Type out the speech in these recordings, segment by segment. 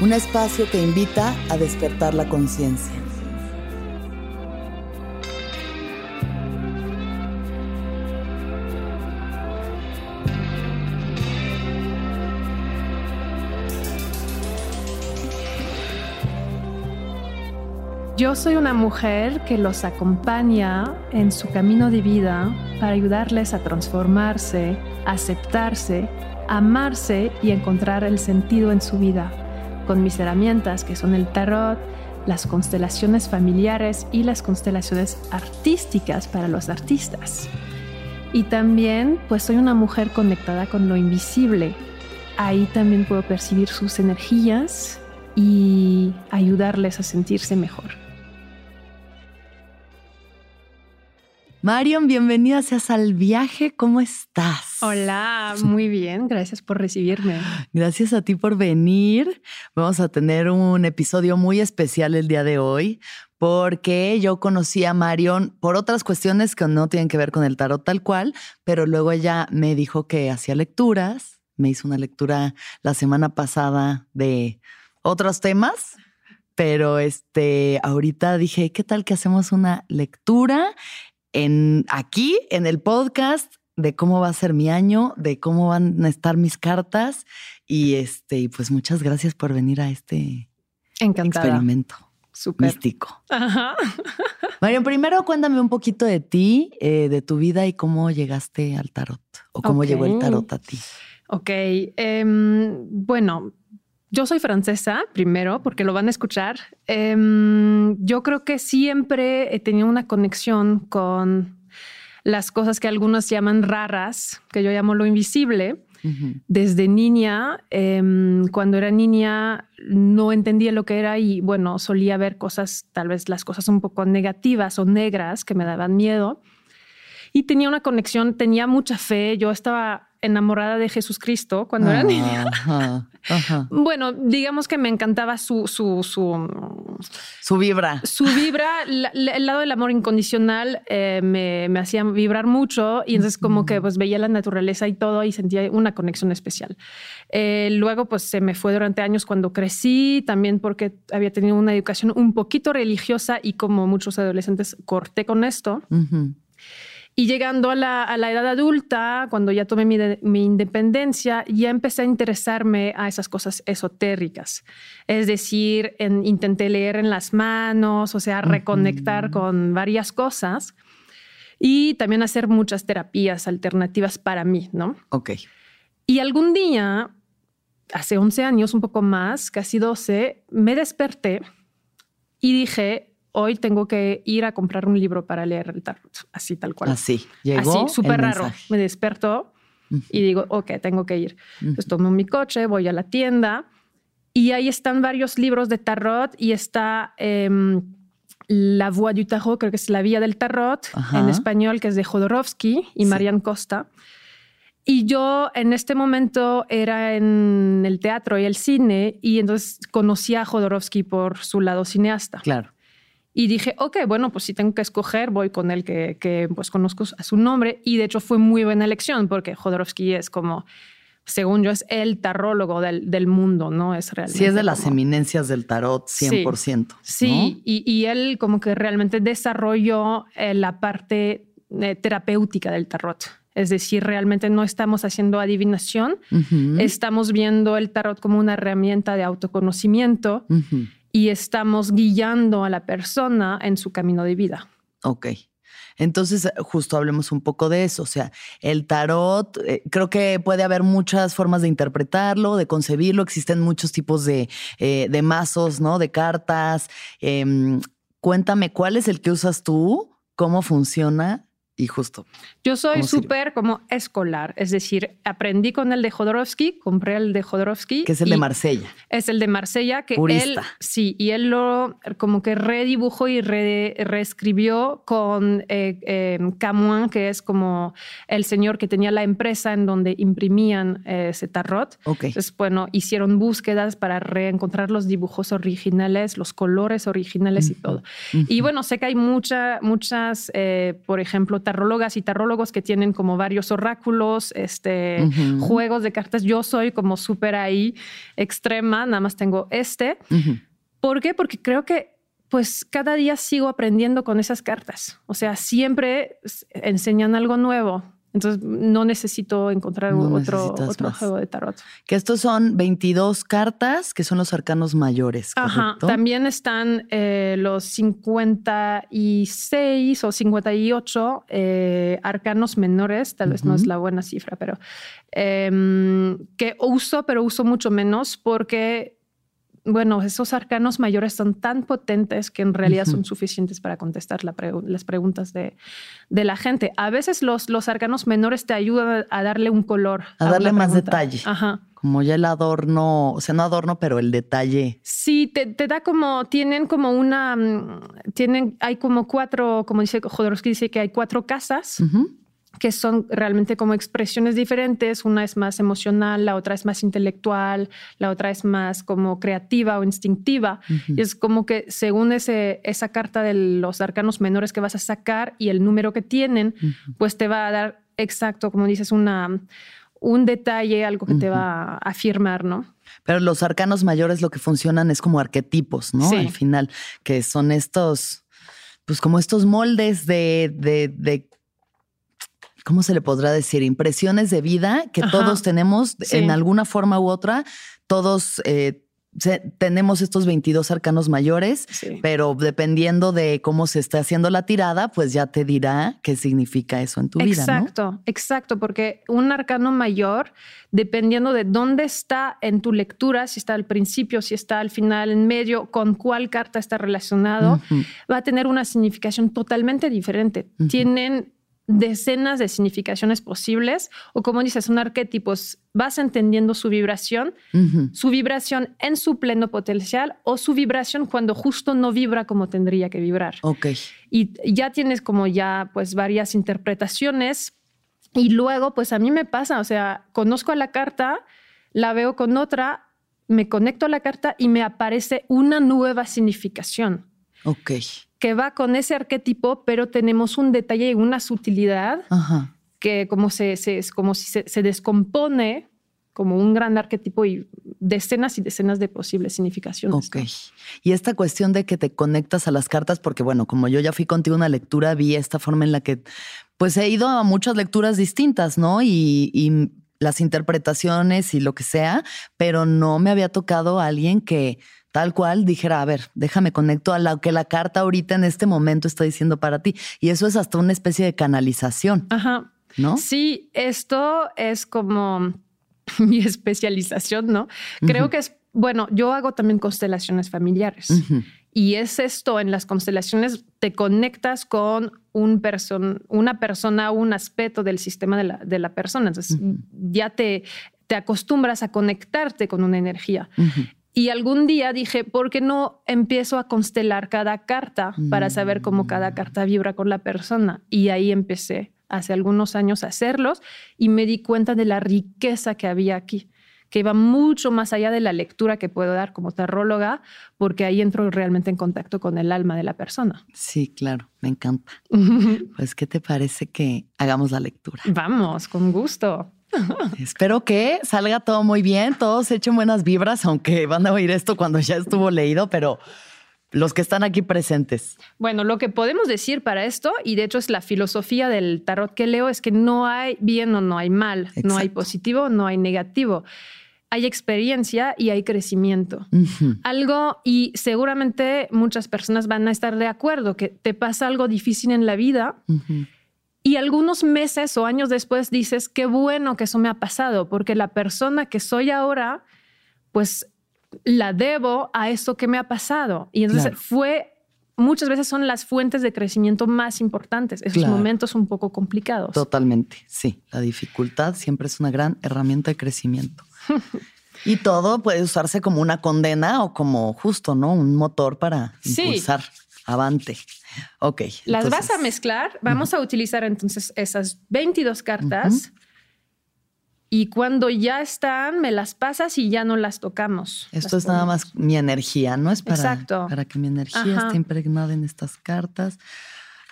un espacio que invita a despertar la conciencia. Yo soy una mujer que los acompaña en su camino de vida para ayudarles a transformarse, aceptarse, amarse y encontrar el sentido en su vida con mis herramientas que son el tarot, las constelaciones familiares y las constelaciones artísticas para los artistas. Y también pues soy una mujer conectada con lo invisible. Ahí también puedo percibir sus energías y ayudarles a sentirse mejor. Marion, bienvenida seas al viaje. ¿Cómo estás? Hola, muy bien. Gracias por recibirme. Gracias a ti por venir. Vamos a tener un episodio muy especial el día de hoy porque yo conocí a Marion por otras cuestiones que no tienen que ver con el tarot tal cual, pero luego ella me dijo que hacía lecturas. Me hizo una lectura la semana pasada de otros temas pero este, ahorita dije, ¿qué tal que hacemos una lectura en aquí, en el podcast, de cómo va a ser mi año, de cómo van a estar mis cartas. Y este, pues muchas gracias por venir a este experimento místico. Ajá. Marion, primero cuéntame un poquito de ti, eh, de tu vida y cómo llegaste al tarot o cómo llegó el tarot a ti. Ok, em, bueno, yo soy francesa, primero, porque lo van a escuchar. Em, yo creo que siempre he tenido una conexión con las cosas que algunos llaman raras, que yo llamo lo invisible. Desde niña, em, cuando era niña, no entendía lo que era y bueno, solía ver cosas, tal vez las cosas un poco negativas o negras que me daban miedo. Y tenía una conexión, tenía mucha fe. Yo estaba enamorada de Jesús Cristo cuando era niña. Bueno, digamos que me encantaba su, su, su, vibra. Su vibra, el lado del amor incondicional eh, me, me, hacía vibrar mucho y entonces como que pues veía la naturaleza y todo y sentía una conexión especial. Eh, luego pues se me fue durante años cuando crecí, también porque había tenido una educación un poquito religiosa y como muchos adolescentes corté con esto. Y llegando a la, edad adulta, cuando ya tomé mi, independencia, ya empecé a interesarme a esas cosas esotéricas. Es decir, intenté leer en las manos, o sea, reconectar con varias cosas y también hacer muchas terapias alternativas para mí, ¿no? Ok. Y algún día, hace 11 años, un poco más, casi 12, me desperté y dije, hoy tengo que ir a comprar un libro para leer el tarot, así tal cual. Así, llegó. Así, súper raro. Me despertó y digo, ok, tengo que ir. Entonces tomo mi coche, voy a la tienda y ahí están varios libros de tarot y está em, La Voix du Tarot, creo que es La Vía del Tarot en español, que es de Jodorowsky y Marian Costa. Y yo en este momento era en el teatro y el cine y entonces conocí a Jodorowsky por su lado cineasta. Claro. Y dije, ok, bueno, pues si tengo que escoger, voy con el que, que pues conozco a su nombre. Y de hecho fue muy buena elección porque Jodorowsky es como, según yo, es el tarrólogo del, del mundo, ¿no? Es realmente. Sí, es de las como- eminencias del tarot, 100%. Sí, y, y él como que realmente desarrolló eh, la parte eh, terapéutica del tarot. Es decir, realmente no estamos haciendo adivinación, ¿no? Ujú, estamos viendo el tarot como una herramienta de autoconocimiento ujú. Y estamos guiando a la persona en su camino de vida. Ok. Entonces, justo hablemos un poco de eso. O sea, el tarot, eh, creo que puede haber muchas formas de interpretarlo, de concebirlo. Existen muchos tipos de, eh, de mazos, ¿no? De cartas. Em, cuéntame, ¿cuál es el que usas tú? ¿Cómo funciona? Y justo. Yo soy súper como escolar, es decir, aprendí con el de Jodorowsky, compré el de Jodorowsky. Que es el de Marsella. Es el de Marsella, que él, Purista. sí, y él lo como que redibujó y re- reescribió con eh, eh, Camoin, que es como el señor que tenía la empresa en donde imprimían eh, ese tarot. Ok. Entonces, bueno, hicieron búsquedas para reencontrar los dibujos originales, los colores originales y todo. Y bueno, sé que hay mucha, muchas, eh, por ejemplo, tarrólogas y tarrólogos que tienen como varios oráculos, este, juegos de cartas. Yo soy como súper ahí extrema, nada más tengo este. ¿Por qué? Porque creo que pues cada día sigo aprendiendo con esas cartas. O sea, siempre enseñan algo nuevo. Entonces no necesito encontrar No otro, necesitas otro más. juego de tarot. Que estos son 22 cartas, que son los arcanos mayores. Ajá. También están eh, los 56 o 58 eh, arcanos menores, tal vez no es la buena cifra, pero em, que uso, pero uso mucho menos porque, bueno, esos arcanos mayores son tan potentes que en realidad son suficientes para contestar la pregu- las preguntas de, de la gente. A veces los, los arcanos menores te ayudan a darle un color. A darle más detalle. Ajá. Como ya el adorno, o sea, no adorno, pero el detalle. Sí, te, te da como, tienen como una, mm, tienen, hay como cuatro, como dice Jodorowsky, dice que hay cuatro casas. Que son realmente como expresiones diferentes. Una es más emocional, la otra es más intelectual, la otra es más como creativa o instintiva. Y es como que según ese, esa carta de los arcanos menores que vas a sacar y el número que tienen, pues te va a dar exacto, como dices, una, un detalle, algo que te va a afirmar, ¿no? Pero los arcanos mayores lo que funcionan es como arquetipos, ¿no? Sí. Al final, que son estos, pues como estos moldes de, de, de- ¿cómo se le podrá decir? Impresiones de vida que Ajá. todos tenemos Sí. en alguna forma u otra. Todos eh, se- tenemos estos 22 arcanos mayores. Sí. Pero dependiendo de cómo se esté haciendo la tirada, pues ya te dirá qué significa eso en tu vida, ¿no? Exacto, exacto, porque un arcano mayor, dependiendo de dónde está en tu lectura, si está al principio, si está al final, en medio, con cuál carta está relacionado, va a tener una significación totalmente diferente. Tienen decenas de significaciones posibles o como dices, son arquetipos, vas entendiendo su vibración, su vibración en su pleno potencial o su vibración cuando justo no vibra como tendría que vibrar Ok. y ya tienes como ya pues varias interpretaciones y luego pues a mí me pasa, o sea, conozco a la carta, la veo con otra, me conecto a la carta y me aparece una nueva significación Ok. Que va con ese arquetipo, pero tenemos un detalle y una sutilidad Ajá. que como, se, se- es como si se, se descompone como un gran arquetipo y decenas y decenas de posibles significaciones. Ok. ¿no? Y esta cuestión de que te conectas a las cartas, porque bueno, como yo ya fui contigo a una lectura, vi esta forma en la que pues he ido a muchas lecturas distintas, ¿no? Y, y las interpretaciones y lo que sea, pero no me había tocado a alguien que tal cual dijera, a ver, déjame conecto a lo que la carta ahorita en este momento está diciendo para ti. Y eso es hasta una especie de canalización, Ajá. ¿no? Sí, esto es como mi especialización, ¿no? Creo que es, bueno, yo hago también constelaciones familiares y es esto, en las constelaciones te conectas con un person, una persona, un aspecto del sistema de la, de la persona, entonces ya te, te acostumbras a conectarte con una energía. Ujú. Y algún día dije, ¿por qué no empiezo a constelar cada carta para saber cómo cada carta vibra con la persona? Y ahí empecé hace algunos años a hacerlos y me di cuenta de la riqueza que había aquí, que va mucho más allá de la lectura que puedo dar como tarróloga, porque ahí entro realmente en contacto con el alma de la persona. Sí, claro, me encanta. Pues, ¿qué te parece que hagamos la lectura? Vamos, con gusto. Espero que salga todo muy bien, todos echen buenas vibras, aunque van a oír esto cuando ya estuvo leído, pero los que están aquí presentes. Bueno, lo que podemos decir para esto, y de hecho es la filosofía del tarot que leo, es que no hay bien o no hay mal, no hay positivo, no hay negativo. Hay experiencia y hay crecimiento. Algo, y seguramente muchas personas van a estar de acuerdo, que te pasa algo difícil en la vida. Y algunos meses o años después dices, qué bueno que eso me ha pasado, porque la persona que soy ahora, pues la debo a esto que me ha pasado. Y entonces fue, muchas veces son las fuentes de crecimiento más importantes, esos momentos un poco complicados. Totalmente, sí. La dificultad siempre es una gran herramienta de crecimiento. y todo puede usarse como una condena o como justo, ¿no? Un motor para impulsar. Avante. Ok. Las vas a mezclar. Vamos a utilizar entonces esas 22 cartas. Y cuando ya están, me las pasas y ya no las tocamos. Esto es nada más mi energía, ¿no? Es para, para que mi energía esté impregnada en estas cartas.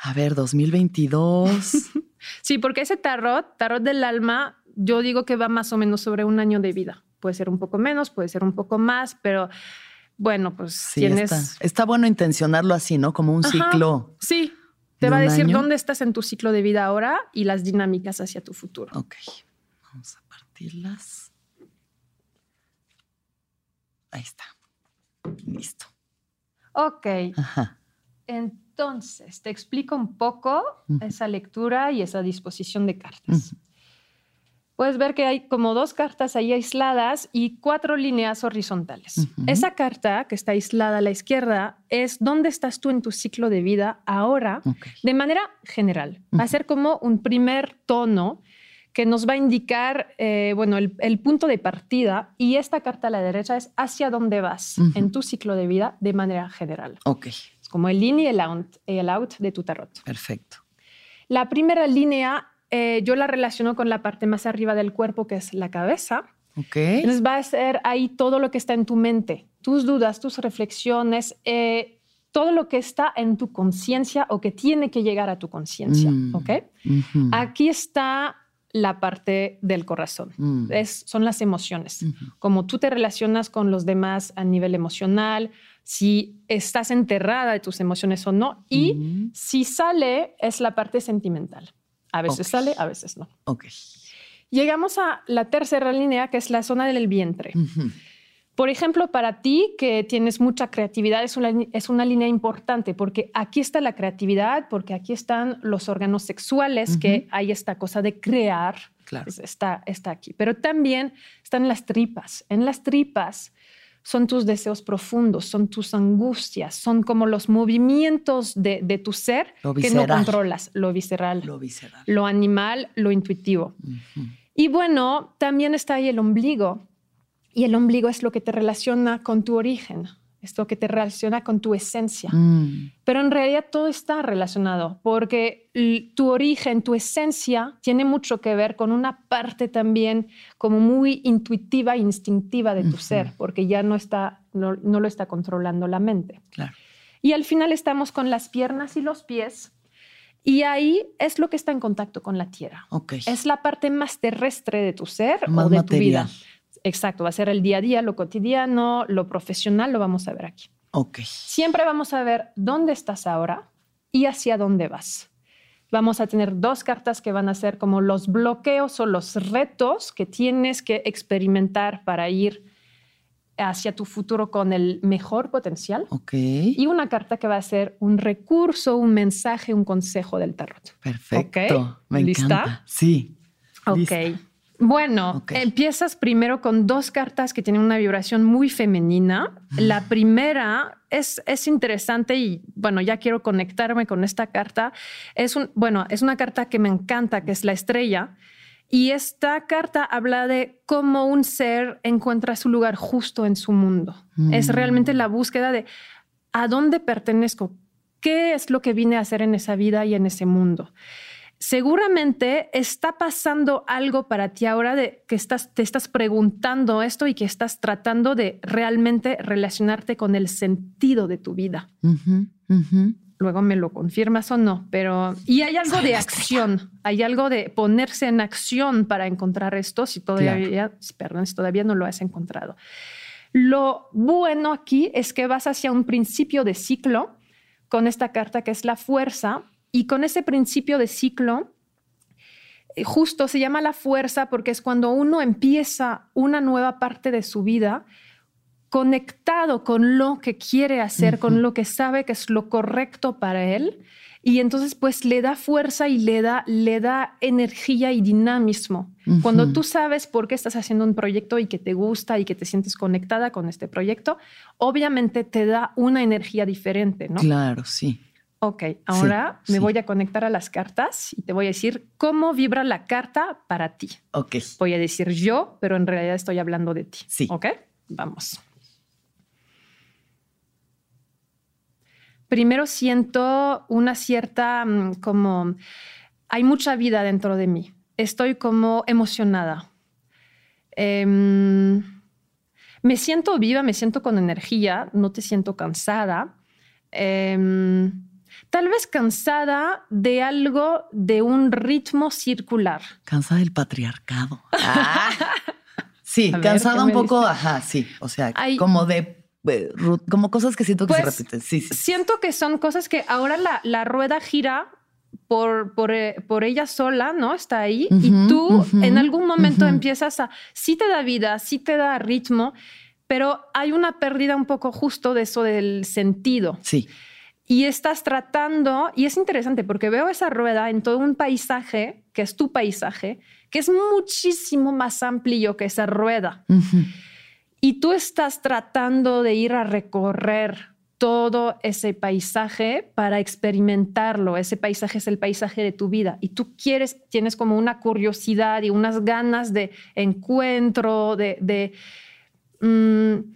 A ver, 2022. sí, porque ese tarot, tarot del alma, yo digo que va más o menos sobre un año de vida. Puede ser un poco menos, puede ser un poco más, pero bueno, pues tienes... Está, está, bueno intencionarlo así, ¿no? Como un ciclo. Sí, te va a decir dónde estás en tu ciclo de vida ahora y las dinámicas hacia tu futuro. Ok, vamos a las Ahí está. Listo. Ok. Entonces, te explico un poco esa lectura y esa disposición de cartas. Puedes ver que hay como dos cartas ahí aisladas y cuatro líneas horizontales. Esa carta que está aislada a la izquierda es dónde estás tú en tu ciclo de vida ahora, de manera general. Va a ser como un primer tono que nos va a indicar, eh, bueno, el, punto de partida y esta carta a la derecha es hacia dónde vas en tu ciclo de vida de manera general. Ok. Es como el in y el out, el out de tu tarot. Perfecto. La primera línea eh, yo la relaciono con la parte más arriba del cuerpo, que es la cabeza. Ok. Entonces va a ser ahí todo lo que está en tu mente, tus dudas, tus reflexiones, eh, todo lo que está en tu conciencia o que tiene que llegar a tu conciencia. Mm. ¿Ok? Aquí está la parte del corazón. Mm. Es, son las emociones. Como tú te relacionas con los demás a nivel emocional, si estás enterrada de tus emociones o no. Y si sale, es la parte sentimental. A veces sale, a veces no. Ok. Llegamos a la tercera línea, que es la zona del vientre. Por ejemplo, para ti que tienes mucha creatividad, es una, es una, línea importante porque aquí está la creatividad, porque aquí están los órganos sexuales, que hay esta cosa de crear, claro. está, está aquí. Pero también están las tripas. En las tripas son tus deseos profundos, son tus angustias, son como los movimientos de, tu ser que no controlas, lo visceral, lo, visceral. lo animal, lo intuitivo. Y bueno, también está ahí el ombligo y el ombligo es lo que te relaciona con tu origen, es lo que te relaciona con tu esencia. Mm. Pero en realidad todo está relacionado porque tu origen, tu esencia, tiene mucho que ver con una parte también como muy intuitiva, instintiva de tu ser, porque ya no, está, no, lo está controlando la mente. Y al final estamos con las piernas y los pies. Y ahí es lo que está en contacto con la tierra. Es la parte más terrestre de tu ser o de tu vida. Exacto, va a ser el día a día, lo cotidiano, lo profesional, lo vamos a ver aquí. Ok. Siempre vamos a ver dónde estás ahora y hacia dónde vas. Vamos a tener dos cartas que van a ser como los bloqueos o los retos que tienes que experimentar para ir hacia tu futuro con el mejor potencial. Ok. Y una carta que va a ser un recurso, un mensaje, un consejo del tarot. Perfecto. Me ¿Lista? Sí. Ok. Bueno, empiezas primero con dos cartas que tienen una vibración muy femenina. La primera es, es interesante y bueno, ya quiero conectarme con esta carta. Es un, bueno, es una carta que me encanta, que es la estrella. Y esta carta habla de cómo un ser encuentra su lugar justo en su mundo. Es mm. realmente la búsqueda de a dónde pertenezco, qué es lo que vine a hacer en esa vida y en ese mundo seguramente está pasando algo para ti ahora de que estás, te estás preguntando esto y que estás tratando de realmente relacionarte con el sentido de tu vida. Luego me lo confirmas o no, pero... Y hay algo de acción, hay algo de ponerse en acción para encontrar esto si todavía, perdón, si todavía no lo has encontrado. Lo bueno aquí es que vas hacia un principio de ciclo con esta carta que es la fuerza y con ese principio de ciclo, eh, justo se llama la fuerza porque es cuando uno empieza una nueva parte de su vida conectado con lo que quiere hacer, con lo que sabe que es lo correcto para él. Y entonces pues le da fuerza y le da, le da energía y dinamismo. Cuando tú sabes por qué estás haciendo un proyecto y que te gusta y que te sientes conectada con este proyecto, obviamente te da una energía diferente, ¿no? Claro, sí. Ok, ahora me voy a conectar a las cartas y te voy a decir cómo vibra la carta para ti. Ok. Voy a decir yo, pero en realidad estoy hablando de ti. Sí. Ok, vamos. Primero siento una cierta mm, como hay mucha vida dentro de mí. Estoy como emocionada. Em, me siento viva, me siento con energía, no te siento cansada. Em, Tal vez cansada de algo de un ritmo circular. Cansada del patriarcado. Ah. Sí, cansada un poco, ajá, sí. O sea, como de eh, como cosas que siento que se pues, repiten. Sí, sí. Siento que son cosas que ahora la, la rueda gira por, por, eh, por, ella sola, ¿no? Está ahí. y tú en algún momento empiezas a, sí te da vida, sí te da ritmo, pero hay una pérdida un poco justo de eso del sentido. Sí y estás tratando, y es interesante porque veo esa rueda en todo un paisaje, que es tu paisaje, que es muchísimo más amplio que esa rueda. Y tú estás tratando de ir a recorrer todo ese paisaje para experimentarlo. Ese paisaje es el paisaje de tu vida y tú quieres, tienes como una curiosidad y unas ganas de encuentro, de... Mm,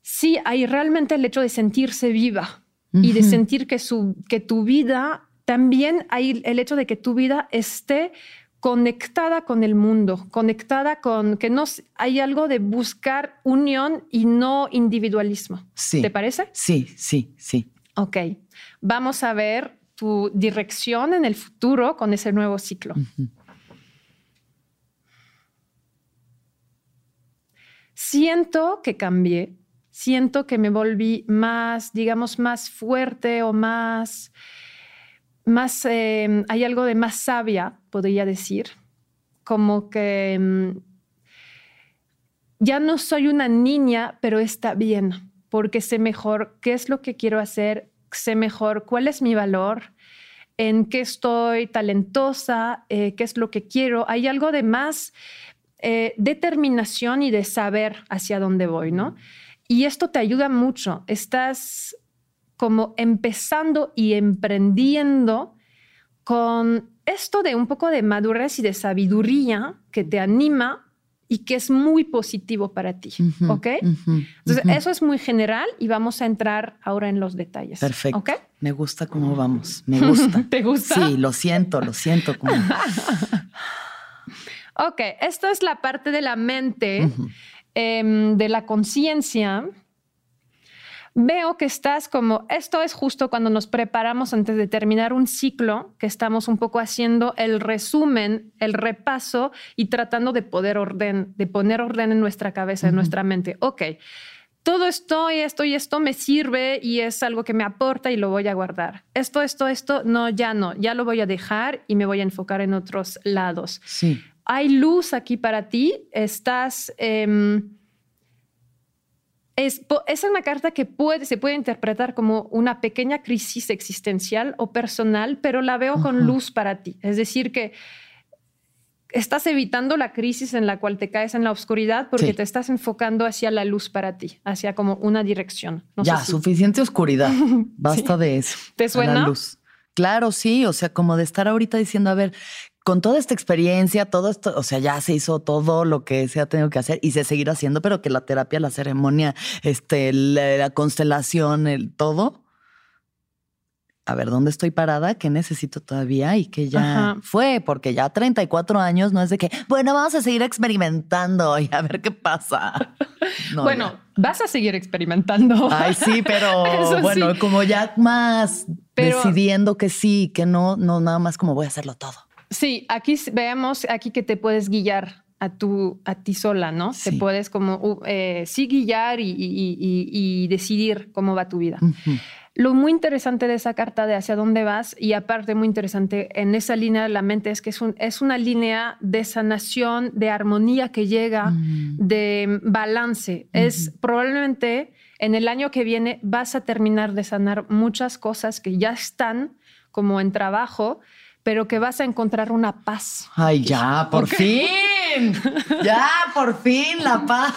sí, hay realmente el hecho de sentirse viva y de sentir que, su, que tu vida, también hay el hecho de que tu vida esté conectada con el mundo, conectada con que no hay algo de buscar unión y no individualismo. Sí. ¿Te parece? Sí, sí, sí. Ok. Vamos a ver tu dirección en el futuro con ese nuevo ciclo. Siento que cambié siento que me volví más, digamos, más fuerte o más, más, em, hay algo de más sabia, podría decir, como que em, ya no soy una niña, pero está bien, porque sé mejor qué es lo que quiero hacer, sé mejor cuál es mi valor, en qué estoy talentosa, eh, qué es lo que quiero. Hay algo de más eh, determinación y de saber hacia dónde voy, ¿no? Y esto te ayuda mucho. Estás como empezando y emprendiendo con esto de un poco de madurez y de sabiduría que te anima y que es muy positivo para ti. ¿Ok? Entonces, eso es muy general y vamos a entrar ahora en los detalles. Perfecto. ¿Ok? Me gusta cómo vamos. Me gusta. ¿Te gusta? Sí, lo siento, lo siento. Como... ok, esto es la parte de la mente Em, de la conciencia, veo que estás como, esto es justo cuando nos preparamos antes de terminar un ciclo, que estamos un poco haciendo el resumen, el repaso y tratando de poder orden, de poner orden en nuestra cabeza, en nuestra mente. Ok, todo esto y esto y esto me sirve y es algo que me aporta y lo voy a guardar. Esto, esto, esto, no, ya no, ya lo voy a dejar y me voy a enfocar en otros lados. Sí hay luz aquí para ti, estás... Em, es, es, una carta que puede, se puede interpretar como una pequeña crisis existencial o personal, pero la veo con luz para ti. Es decir, que estás evitando la crisis en la cual te caes en la oscuridad porque te estás enfocando hacia la luz para ti, hacia como una dirección. ya, suficiente oscuridad. Basta de eso. ¿Te suena? luz. Claro, sí. O sea, como de estar ahorita diciendo, a ver, con toda esta experiencia, todo esto, o sea, ya se hizo todo lo que se ha tenido que hacer y se seguirá haciendo, pero que la terapia, la ceremonia, este, la, constelación, el todo, a ver dónde estoy parada, qué necesito todavía y que ya Ajá. fue, porque ya 34 años no es de que, bueno, vamos a seguir experimentando y a ver qué pasa. No, bueno, vas a seguir experimentando. Ay, sí, pero bueno, sí. como ya más Pero- decidiendo que sí, que no, no nada más como voy a hacerlo todo. Sí, aquí veamos aquí que te puedes guiar a tu, a ti sola, ¿no? Sí. Te puedes como uh, eh, sí guiar y, y- y- y decidir cómo va tu vida. Lo muy interesante de esa carta de hacia dónde vas y aparte muy interesante en esa línea de la mente es que es, un- es una línea de sanación, de armonía que llega, Mm. de balance. Es probablemente en el año que viene vas a terminar de sanar muchas cosas que ya están como en trabajo, pero que vas a encontrar una paz. Ay, ya, por fin. Ya, por fin la paz.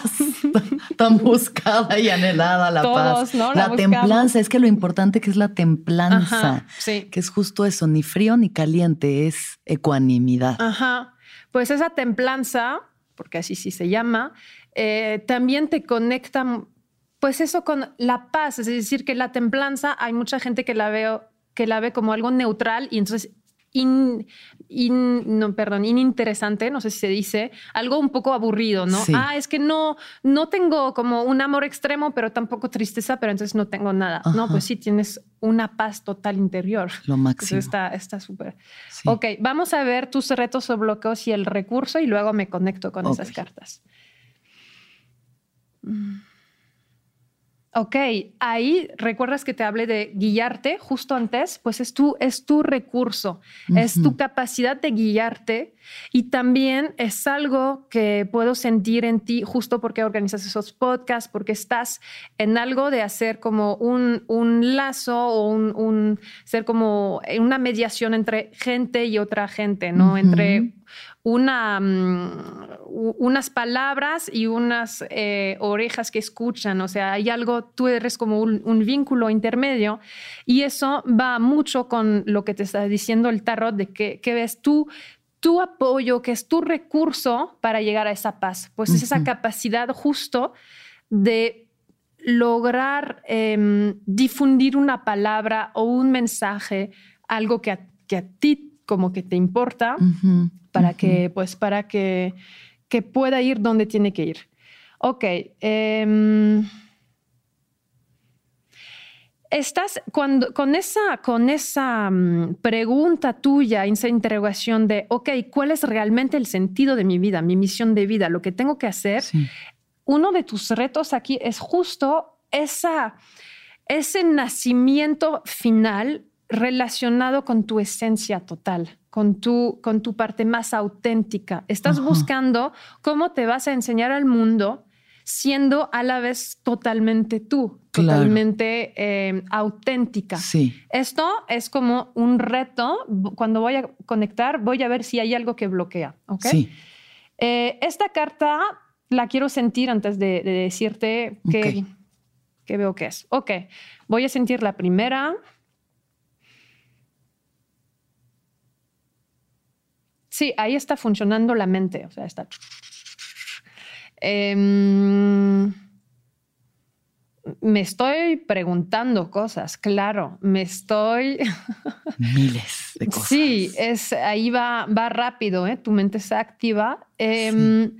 Tan buscada y anhelada la Todos, paz. ¿no? La, La templanza, es que lo importante que es la templanza, Ajá, sí. que es justo eso, ni frío ni caliente, es ecuanimidad. Ajá. Pues esa templanza, porque así sí se llama, eh, también te conecta, pues eso con la paz. Es decir, que la templanza hay mucha gente que la veo que la ve como algo neutral y entonces in, in- no, perdón, ininteresante, no sé si se dice, algo un poco aburrido, ¿no? Sí. Ah, es que no, no tengo como un amor extremo, pero tampoco tristeza, pero entonces no tengo nada. No, pues sí, tienes una paz total interior. Lo máximo. Entonces está está súper. Sí. Ok, vamos a ver tus retos o bloqueos y el recurso y luego me conecto con esas cartas. Mm. Ok, ahí recuerdas que te hablé de guiarte justo antes, pues es tu, es tu recurso, es tu capacidad de guiarte y también es algo que puedo sentir en ti justo porque organizas esos podcasts, porque estás en algo de hacer como un, un lazo o un, un- ser como una mediación entre gente y otra gente, ¿no? Entre una, mm, unas palabras y unas eh, orejas que escuchan. O sea, hay algo, tú eres como un, un vínculo intermedio y eso va mucho con lo que te está diciendo el tarot de que, que ves tú. Tu apoyo, que es tu recurso para llegar a esa paz, pues es esa capacidad justo de lograr em, difundir una palabra o un mensaje, algo que a, que a ti como que te importa, para que, pues, para que, que pueda ir donde tiene que ir. Ok. em, estás cuando con esa, con esa mm, pregunta tuya, esa interrogación de, ok, ¿cuál es realmente el sentido de mi vida, mi misión de vida, lo que tengo que hacer? Sí. uno de tus retos aquí es justo esa, ese nacimiento final relacionado con tu esencia total, con tu, con tu parte más auténtica. Estás Ajá. buscando cómo te vas a enseñar al mundo siendo a la vez totalmente tú, Claro. totalmente eh, auténtica. Sí. Esto es como un reto. Cuando voy a conectar, voy a ver si hay algo que bloquea. ¿ok? Sí. Eh, esta carta la quiero sentir antes de, de decirte qué, Ok. qué veo que es. Ok, voy a sentir la primera. Sí, ahí está funcionando la mente. O sea, está. Em, me estoy preguntando cosas, claro. Me estoy. Miles de cosas. Sí, es, ahí va, va rápido, ¿eh? tu mente está activa. Em,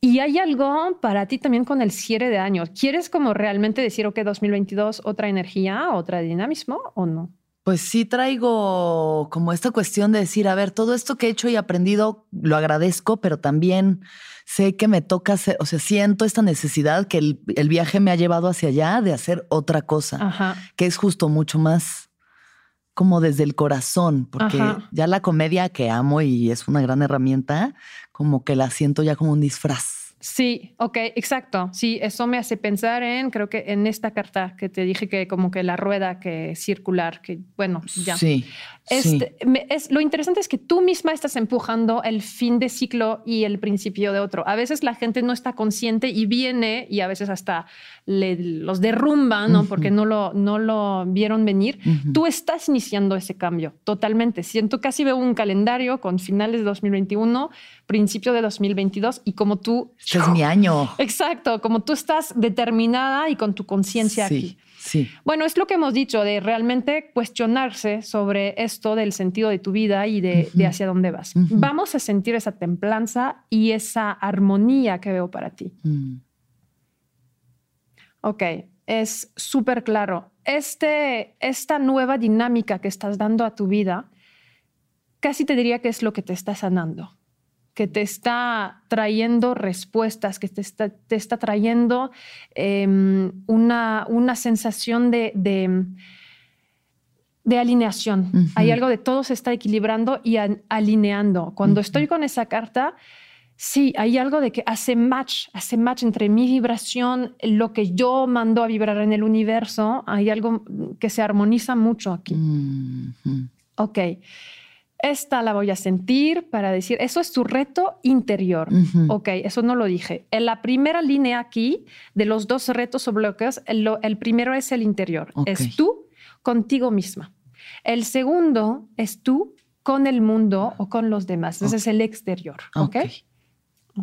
Y hay algo para ti también con el cierre de año. ¿Quieres como realmente decir, ok, 2022, otra energía, otra dinamismo o no? Pues sí traigo como esta cuestión de decir, a ver, todo esto que he hecho y aprendido lo agradezco, pero también sé que me toca hacer, o sea, siento esta necesidad que el, el viaje me ha llevado hacia allá de hacer otra cosa, Ajá. que es justo mucho más como desde el corazón, porque Ajá. ya la comedia que amo y es una gran herramienta, como que la siento ya como un disfraz. Sí, ok, exacto. Sí, eso me hace pensar en, creo que en esta carta que te dije que como que la rueda que circular, que bueno, ya. Sí. Sí. Este, me- es, lo interesante es que tú misma estás empujando el fin de ciclo y el principio de otro. A veces la gente no está consciente y viene y a veces hasta le- los derrumba, ¿no? Porque no lo, no lo vieron venir. Tú estás iniciando ese cambio totalmente. Siento casi veo un calendario con finales de 2021, principio de 2022 y como tú... Este es mi año. Exacto, como tú estás determinada y con tu conciencia Sí, aquí. Sí. Bueno, es lo que hemos dicho, de realmente cuestionarse sobre esto del sentido de tu vida y de, de hacia dónde vas. Vamos a sentir esa templanza y esa armonía que veo para ti. Mm. Ok, es súper claro. Este, esta nueva dinámica que estás dando a tu vida, casi te diría que es lo que te está sanando, que te está trayendo respuestas, que te está, te está trayendo em, una, una sensación de, de, de alineación. Hay algo de todo se está equilibrando y a- alineando. Cuando estoy con esa carta, Sí, hay algo de que hace match, hace match entre mi vibración, lo que yo mando a vibrar en el universo. Hay algo que se armoniza mucho aquí. Mm. Ok, esta la voy a sentir para decir, eso es tu reto interior. Ujú. Ok, eso no lo dije. En la primera línea aquí de los dos retos o bloques, el, primero es el interior. Es tú contigo misma. El segundo es tú con el mundo o con los demás. Ese Ok. es el exterior. Ok. Ok.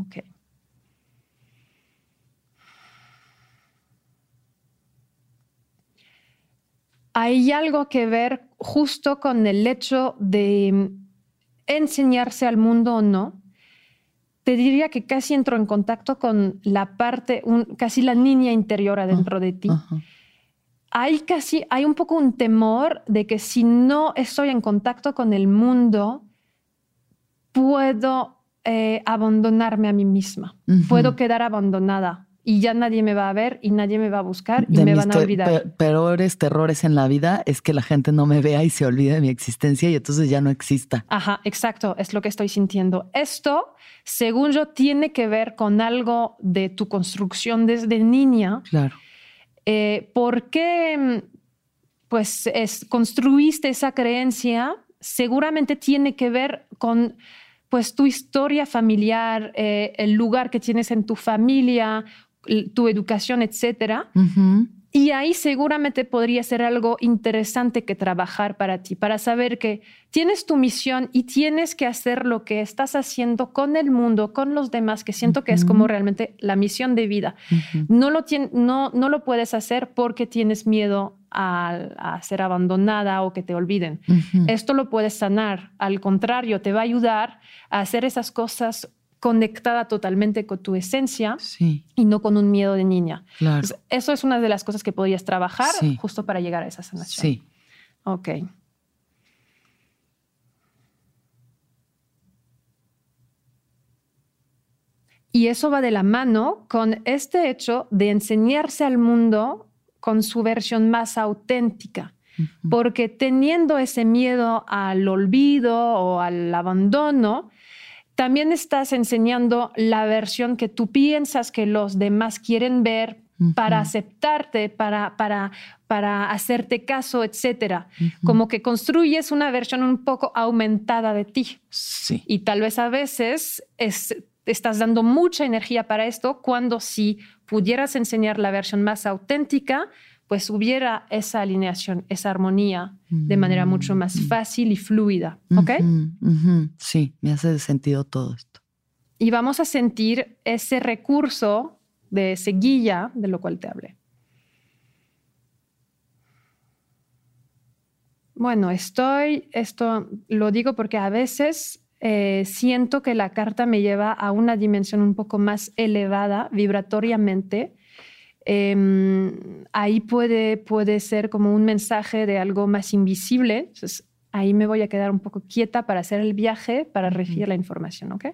Ok. Hay algo que ver justo con el hecho de mm, enseñarse al mundo o no. Te diría que casi entro en contacto con la parte, un- casi la niña interior adentro de ti. Hay casi, hay un poco un temor de que si no estoy en contacto con el mundo, puedo eh, abandonarme a mí misma. Puedo quedar abandonada y ya nadie me va a ver y nadie me va a buscar y De me van a olvidar. pe- peores terrores en la vida es que la gente no me vea y se olvide de mi existencia y entonces ya no exista. Ajá, exacto, es lo que estoy sintiendo. Esto, según yo, tiene que ver con algo de tu construcción desde niña. Claro. Eh, ¿Por qué mm, pues, es- construiste esa creencia? Seguramente tiene que ver con pues, tu historia familiar, eh, el lugar que tienes en tu familia, tu educación, etcétera. Y ahí seguramente podría ser algo interesante que trabajar para ti, para saber que tienes tu misión y tienes que hacer lo que estás haciendo con el mundo, con los demás, que siento que es como realmente la misión de vida. No lo, no, no lo puedes hacer porque tienes miedo a, a ser abandonada o que te olviden. Esto lo puedes sanar. Al contrario, te va a ayudar a hacer esas cosas conectada totalmente con tu esencia Sí, y no con un miedo de niña. claro. Entonces, eso es una de las cosas que podrías trabajar Sí. justo para llegar a esa sanación. Sí. Ok. Y eso va de la mano con este hecho de enseñarse al mundo con su versión más auténtica. Porque teniendo ese miedo al olvido o al abandono, también estás enseñando la versión que tú piensas que los demás quieren ver para aceptarte, para, para, para hacerte caso, etcétera. Ujú. Como que construyes una versión un poco aumentada de ti. Sí. Y tal vez a veces es- estás dando mucha energía para esto cuando si pudieras enseñar la versión más auténtica, pues hubiera esa alineación, esa armonía de manera mucho más Mm. fácil y fluida. ¿Ok? Sí, me hace sentido todo esto. Y vamos a sentir ese recurso de seguilla de lo cual te hablé. Bueno, estoy, esto lo digo porque a veces eh, siento que la carta me lleva a una dimensión un poco más elevada vibratoriamente. Em, ahí puede, puede ser como un mensaje de algo más invisible. Entonces, ahí me voy a quedar un poco quieta para hacer el viaje, para recibir la información, ¿ok?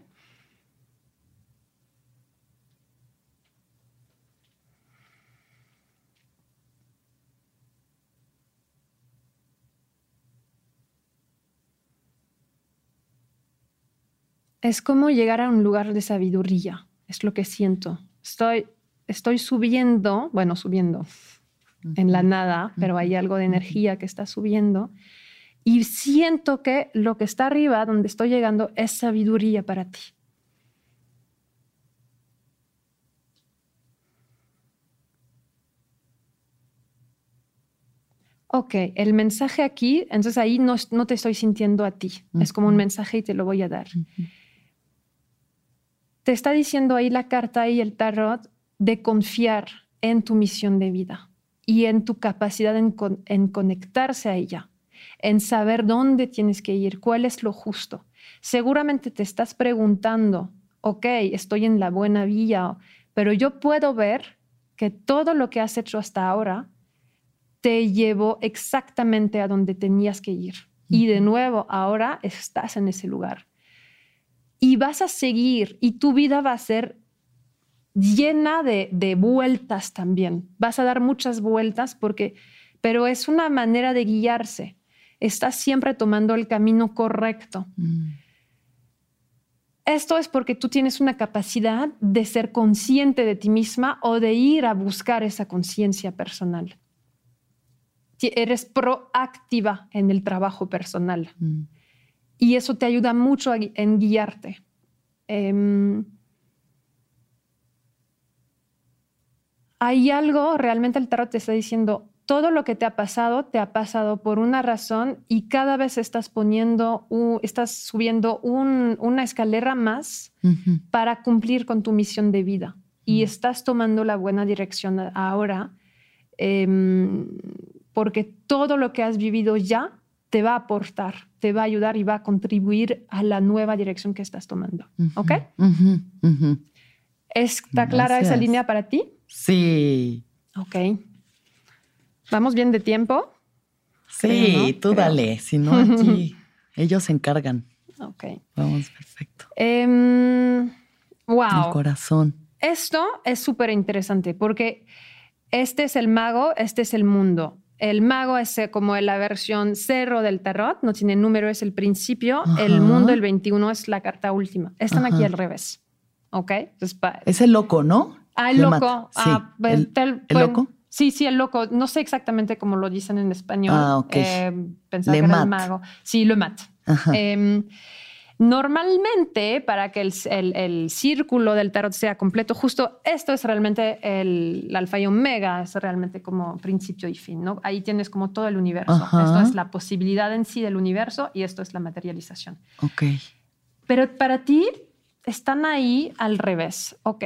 Es como llegar a un lugar de sabiduría, es lo que siento. Estoy, estoy subiendo, bueno, subiendo en la nada, pero hay algo de energía que está subiendo. Y siento que lo que está arriba, donde estoy llegando, es sabiduría para ti. Ok, el mensaje aquí, entonces ahí no, no te estoy sintiendo a ti. Es como un mensaje y te lo voy a dar. Te está diciendo ahí la carta y el tarot de confiar en tu misión de vida y en tu capacidad en, en conectarse a ella, en saber dónde tienes que ir, cuál es lo justo. Seguramente te estás preguntando, ok, estoy en la buena vía, pero yo puedo ver que todo lo que has hecho hasta ahora te llevó exactamente a donde tenías que ir. Y de nuevo, ahora estás en ese lugar. Y vas a seguir y tu vida va a ser llena de, de, vueltas también. Vas a dar muchas vueltas porque, pero es una manera de guiarse. Estás siempre tomando el camino correcto. Mm. Esto es porque tú tienes una capacidad de ser consciente de ti misma o de ir a buscar esa conciencia personal. Eres proactiva en el trabajo personal. Mm. Y eso te ayuda mucho en guiarte. Em, hay algo, realmente el tarot te está diciendo, todo lo que te ha pasado, te ha pasado por una razón y cada vez estás poniendo, estás subiendo una escalera más para cumplir con tu misión de vida. Y estás tomando la buena dirección ahora, em, porque todo lo que has vivido ya te va a aportar, te va a ayudar y va a contribuir a la nueva dirección que estás tomando. ¿Ok? ¿Está clara esa línea para ti? Sí. Ok. ¿Vamos bien de tiempo? Sí, tú dale, si no aquí ellos se encargan. Ok. Vamos, perfecto. wow. Em, el corazón. Esto es súper interesante porque este es el mago, este es el mundo. El mago es eh, como la versión cero del tarot, no tiene número, es el principio. El mundo, el 21, es la carta última. Están aquí al revés. ¿Ok? es el loco, ¿no? Ah, el loco. Ah, ¿El, loco? Sí, sí, el loco. No sé exactamente cómo lo dicen en español. Ah, ok. Eh, pensaba que era el mago. Sí, lo mat. Em, normalmente, para que el, círculo del tarot sea completo, justo esto es realmente el, alfa y omega, es realmente como principio y fin, ¿no? Ahí tienes como todo el universo. Esto es la posibilidad en sí del universo y esto es la materialización. Ok. Pero para ti están ahí al revés. Ok.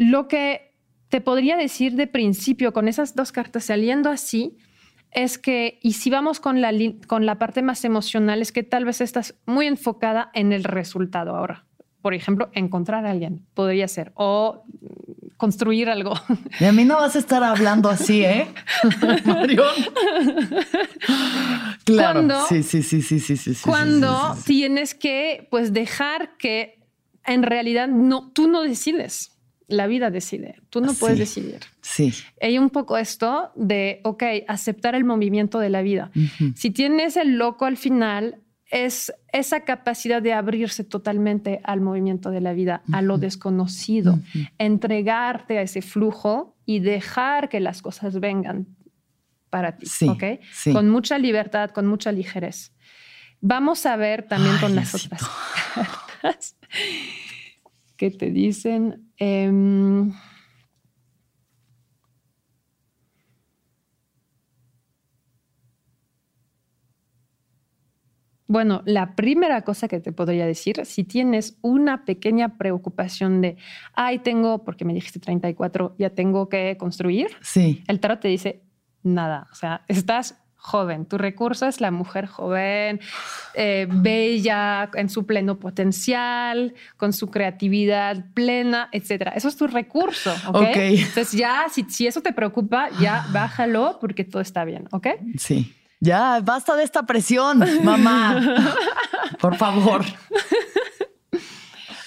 Lo que te podría decir de principio, con esas dos cartas saliendo así, es que, y si vamos con la, con la parte más emocional, es que tal vez estás muy enfocada en el resultado ahora. Por ejemplo, encontrar a alguien, podría ser, o construir algo. Y a mí no vas a estar hablando así, ¿eh? Marión. claro. Cuando, sí, sí, sí, sí, sí, sí. Cuando tienes que, pues, dejar que en realidad no, tú no decides la vida decide, tú no puedes decidir. Sí. Hay un poco esto de, ok, aceptar el movimiento de la vida. Si tienes el loco al final, es esa capacidad de abrirse totalmente al movimiento de la vida, a lo desconocido, entregarte a ese flujo y dejar que las cosas vengan para ti, sí, Con mucha libertad, con mucha ligereza. Vamos a ver también con las otras cartas que te dicen Em, bueno, la primera cosa que te podría decir, si tienes una pequeña preocupación de, ay, tengo, porque me dijiste 34, ya tengo que construir, sí. el tarot te dice, nada, o sea, estás joven. Tu recurso es la mujer joven, eh, bella, en su pleno potencial, con su creatividad plena, etc. Eso es tu recurso, ¿ok? Entonces ya, si, si, eso te preocupa, ya bájalo porque todo está bien, ¿ok? Sí. Ya, basta de esta presión, mamá. Por favor.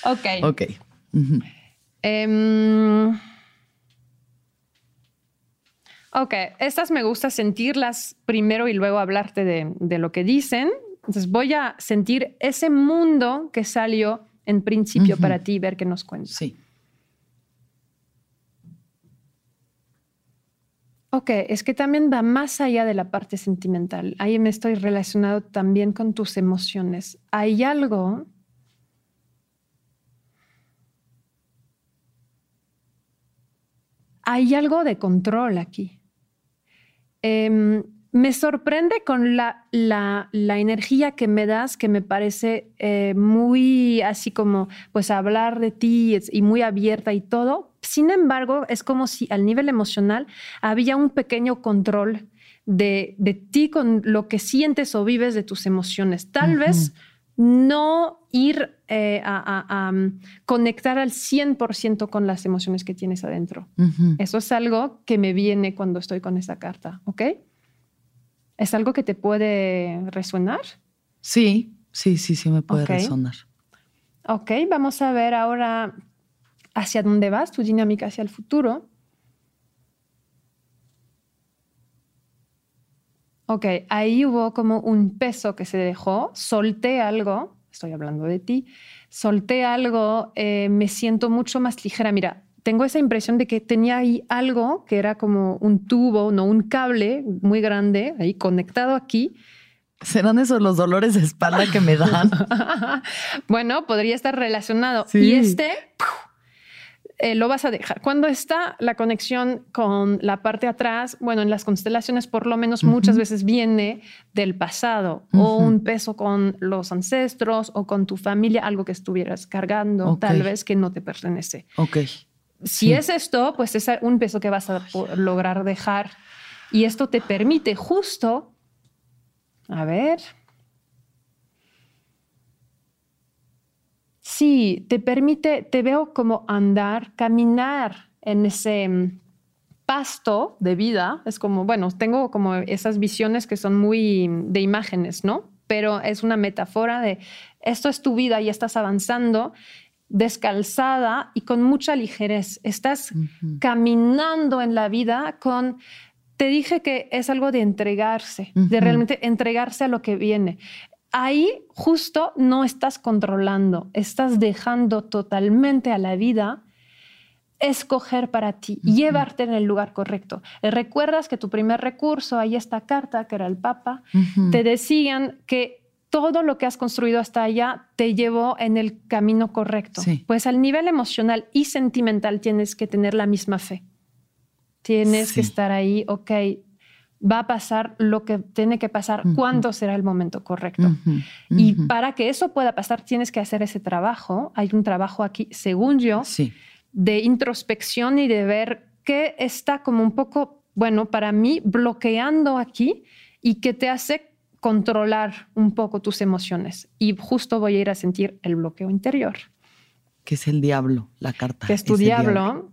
ok. Ok. Ok, estas me gusta sentirlas primero y luego hablarte de, lo que dicen. Entonces voy a sentir ese mundo que salió en principio para ti, ver qué nos cuenta. Sí. Ok, es que también va más allá de la parte sentimental. Ahí me estoy relacionado también con tus emociones. Hay algo hay algo de control aquí. Em, me sorprende con la, la, energía que me das, que me parece eh, muy así como, pues hablar de ti y muy abierta y todo. Sin embargo, es como si al nivel emocional había un pequeño control de, de ti con lo que sientes o vives de tus emociones. Tal vez no ir eh, a, mm, conectar al 100% con las emociones que tienes adentro. Eso es algo que me viene cuando estoy con esta carta, ¿ok? ¿Es algo que te puede resonar? Sí, sí, sí, sí me puede resonar. Ok, vamos a ver ahora hacia dónde vas, tu dinámica hacia el futuro. Ok, ahí hubo como un peso que se dejó, solté algo, estoy hablando de ti, solté algo, eh, me siento mucho más ligera. Mira, tengo esa impresión de que tenía ahí algo que era como un tubo, no un cable muy grande, ahí conectado aquí. ¿Serán esos los dolores de espalda que me dan? bueno, podría estar relacionado. Y este eh, lo vas a dejar. Cuando está la conexión con la parte atrás, bueno, en las constelaciones por lo menos muchas veces viene del pasado o un peso con los ancestros o con tu familia, algo que estuvieras cargando, tal vez que no te pertenece. Ok. Si es esto, pues es un peso que vas a lograr dejar y esto te permite justo, a ver, sí, te permite, te veo como andar, caminar en ese mm, pasto de vida. Es como, bueno, tengo como esas visiones que son muy de imágenes, ¿no? Pero es una metáfora de esto es tu vida y estás avanzando descalzada y con mucha ligerez. Estás caminando en la vida con te dije que es algo de entregarse, de realmente entregarse a lo que viene ahí justo no estás controlando, estás dejando totalmente a la vida escoger para ti, llevarte en el lugar correcto. Recuerdas que tu primer recurso, ahí esta carta, que era el Papa, te decían que todo lo que has construido hasta allá te llevó en el camino correcto. Pues al nivel emocional y sentimental tienes que tener la misma fe. Tienes que estar ahí, ok, va a pasar lo que tiene que pasar, cuándo será el momento correcto. Y para que eso pueda pasar, tienes que hacer ese trabajo. Hay un trabajo aquí, según yo, de introspección y de ver qué está como un poco, bueno, para mí, bloqueando aquí y que te hace controlar un poco tus emociones. Y justo voy a ir a sentir el bloqueo interior. Que es el diablo, la carta. Que es tu diablo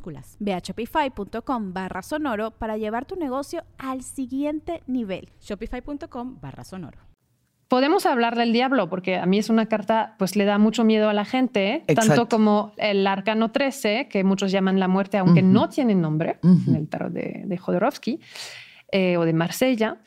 Ve a shopify.com barra sonoro para llevar tu negocio al siguiente nivel. Shopify.com barra sonoro. Podemos hablar del diablo, porque a mí es una carta, pues le da mucho miedo a la gente, tanto como el arcano 13, que muchos llaman la muerte, aunque no tiene nombre en el tarot de, de Jodorowsky eh, o de Marsella.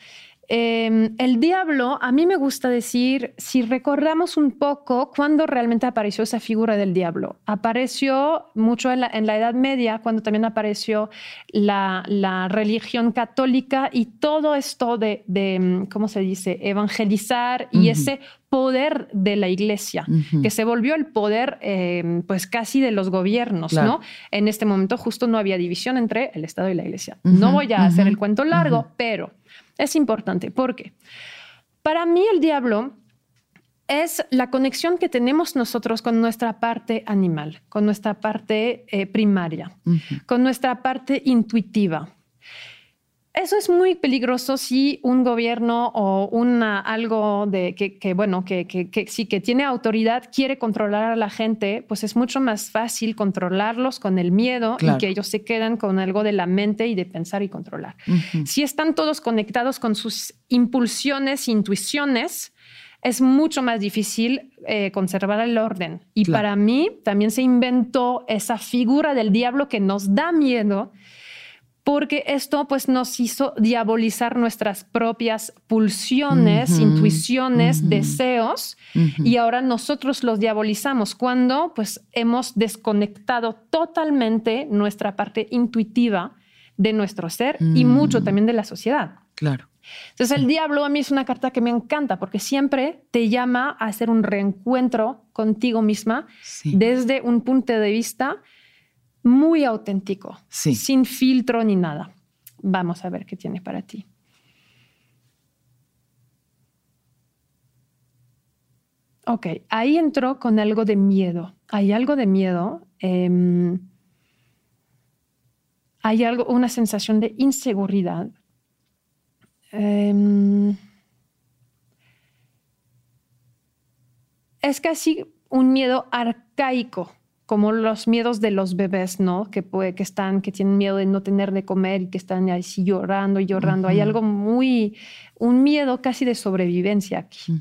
Em, el diablo, a mí me gusta decir, si recordamos un poco cuándo realmente apareció esa figura del diablo. Apareció mucho en la, Edad Media, cuando también apareció la, religión católica y todo esto de, em, ¿cómo se dice?, evangelizar y ese poder de la iglesia, que se volvió el poder em, pues casi de los gobiernos, ¿no? En este momento justo no había división entre el Estado y la iglesia. No voy a hacer el cuento largo, pero es importante. Porque para mí el diablo es la conexión que tenemos nosotros con nuestra parte animal, con nuestra parte eh, primaria, con nuestra parte intuitiva. Eso es muy peligroso si un gobierno o una, algo de que, bueno, que, que, sí, que tiene autoridad quiere controlar a la gente, pues es mucho más fácil controlarlos con el miedo y que ellos se quedan con algo de la mente y de pensar y controlar. Si están todos conectados con sus impulsiones, intuiciones, es mucho más difícil eh, conservar el orden. Y para mí también se inventó esa figura del diablo que nos da miedo porque esto pues nos hizo diabolizar nuestras propias pulsiones, intuiciones, deseos y ahora nosotros los diabolizamos cuando pues hemos desconectado totalmente nuestra parte intuitiva de nuestro ser y mucho mm. también de la sociedad. Claro. Entonces el diablo a mí es una carta que me encanta porque siempre te llama a hacer un reencuentro contigo misma desde un punto de vista muy auténtico, sin filtro ni nada. Vamos a ver qué tiene para ti. Ok, ahí entró con algo de miedo. Hay algo de miedo. Em, hay algo, una sensación de inseguridad. Em, es casi un miedo arcaico como los miedos de los bebés, ¿no? Que, puede, que están, que tienen miedo de no tener de comer y que están así llorando y llorando. Hay algo muy, un miedo casi de sobrevivencia aquí.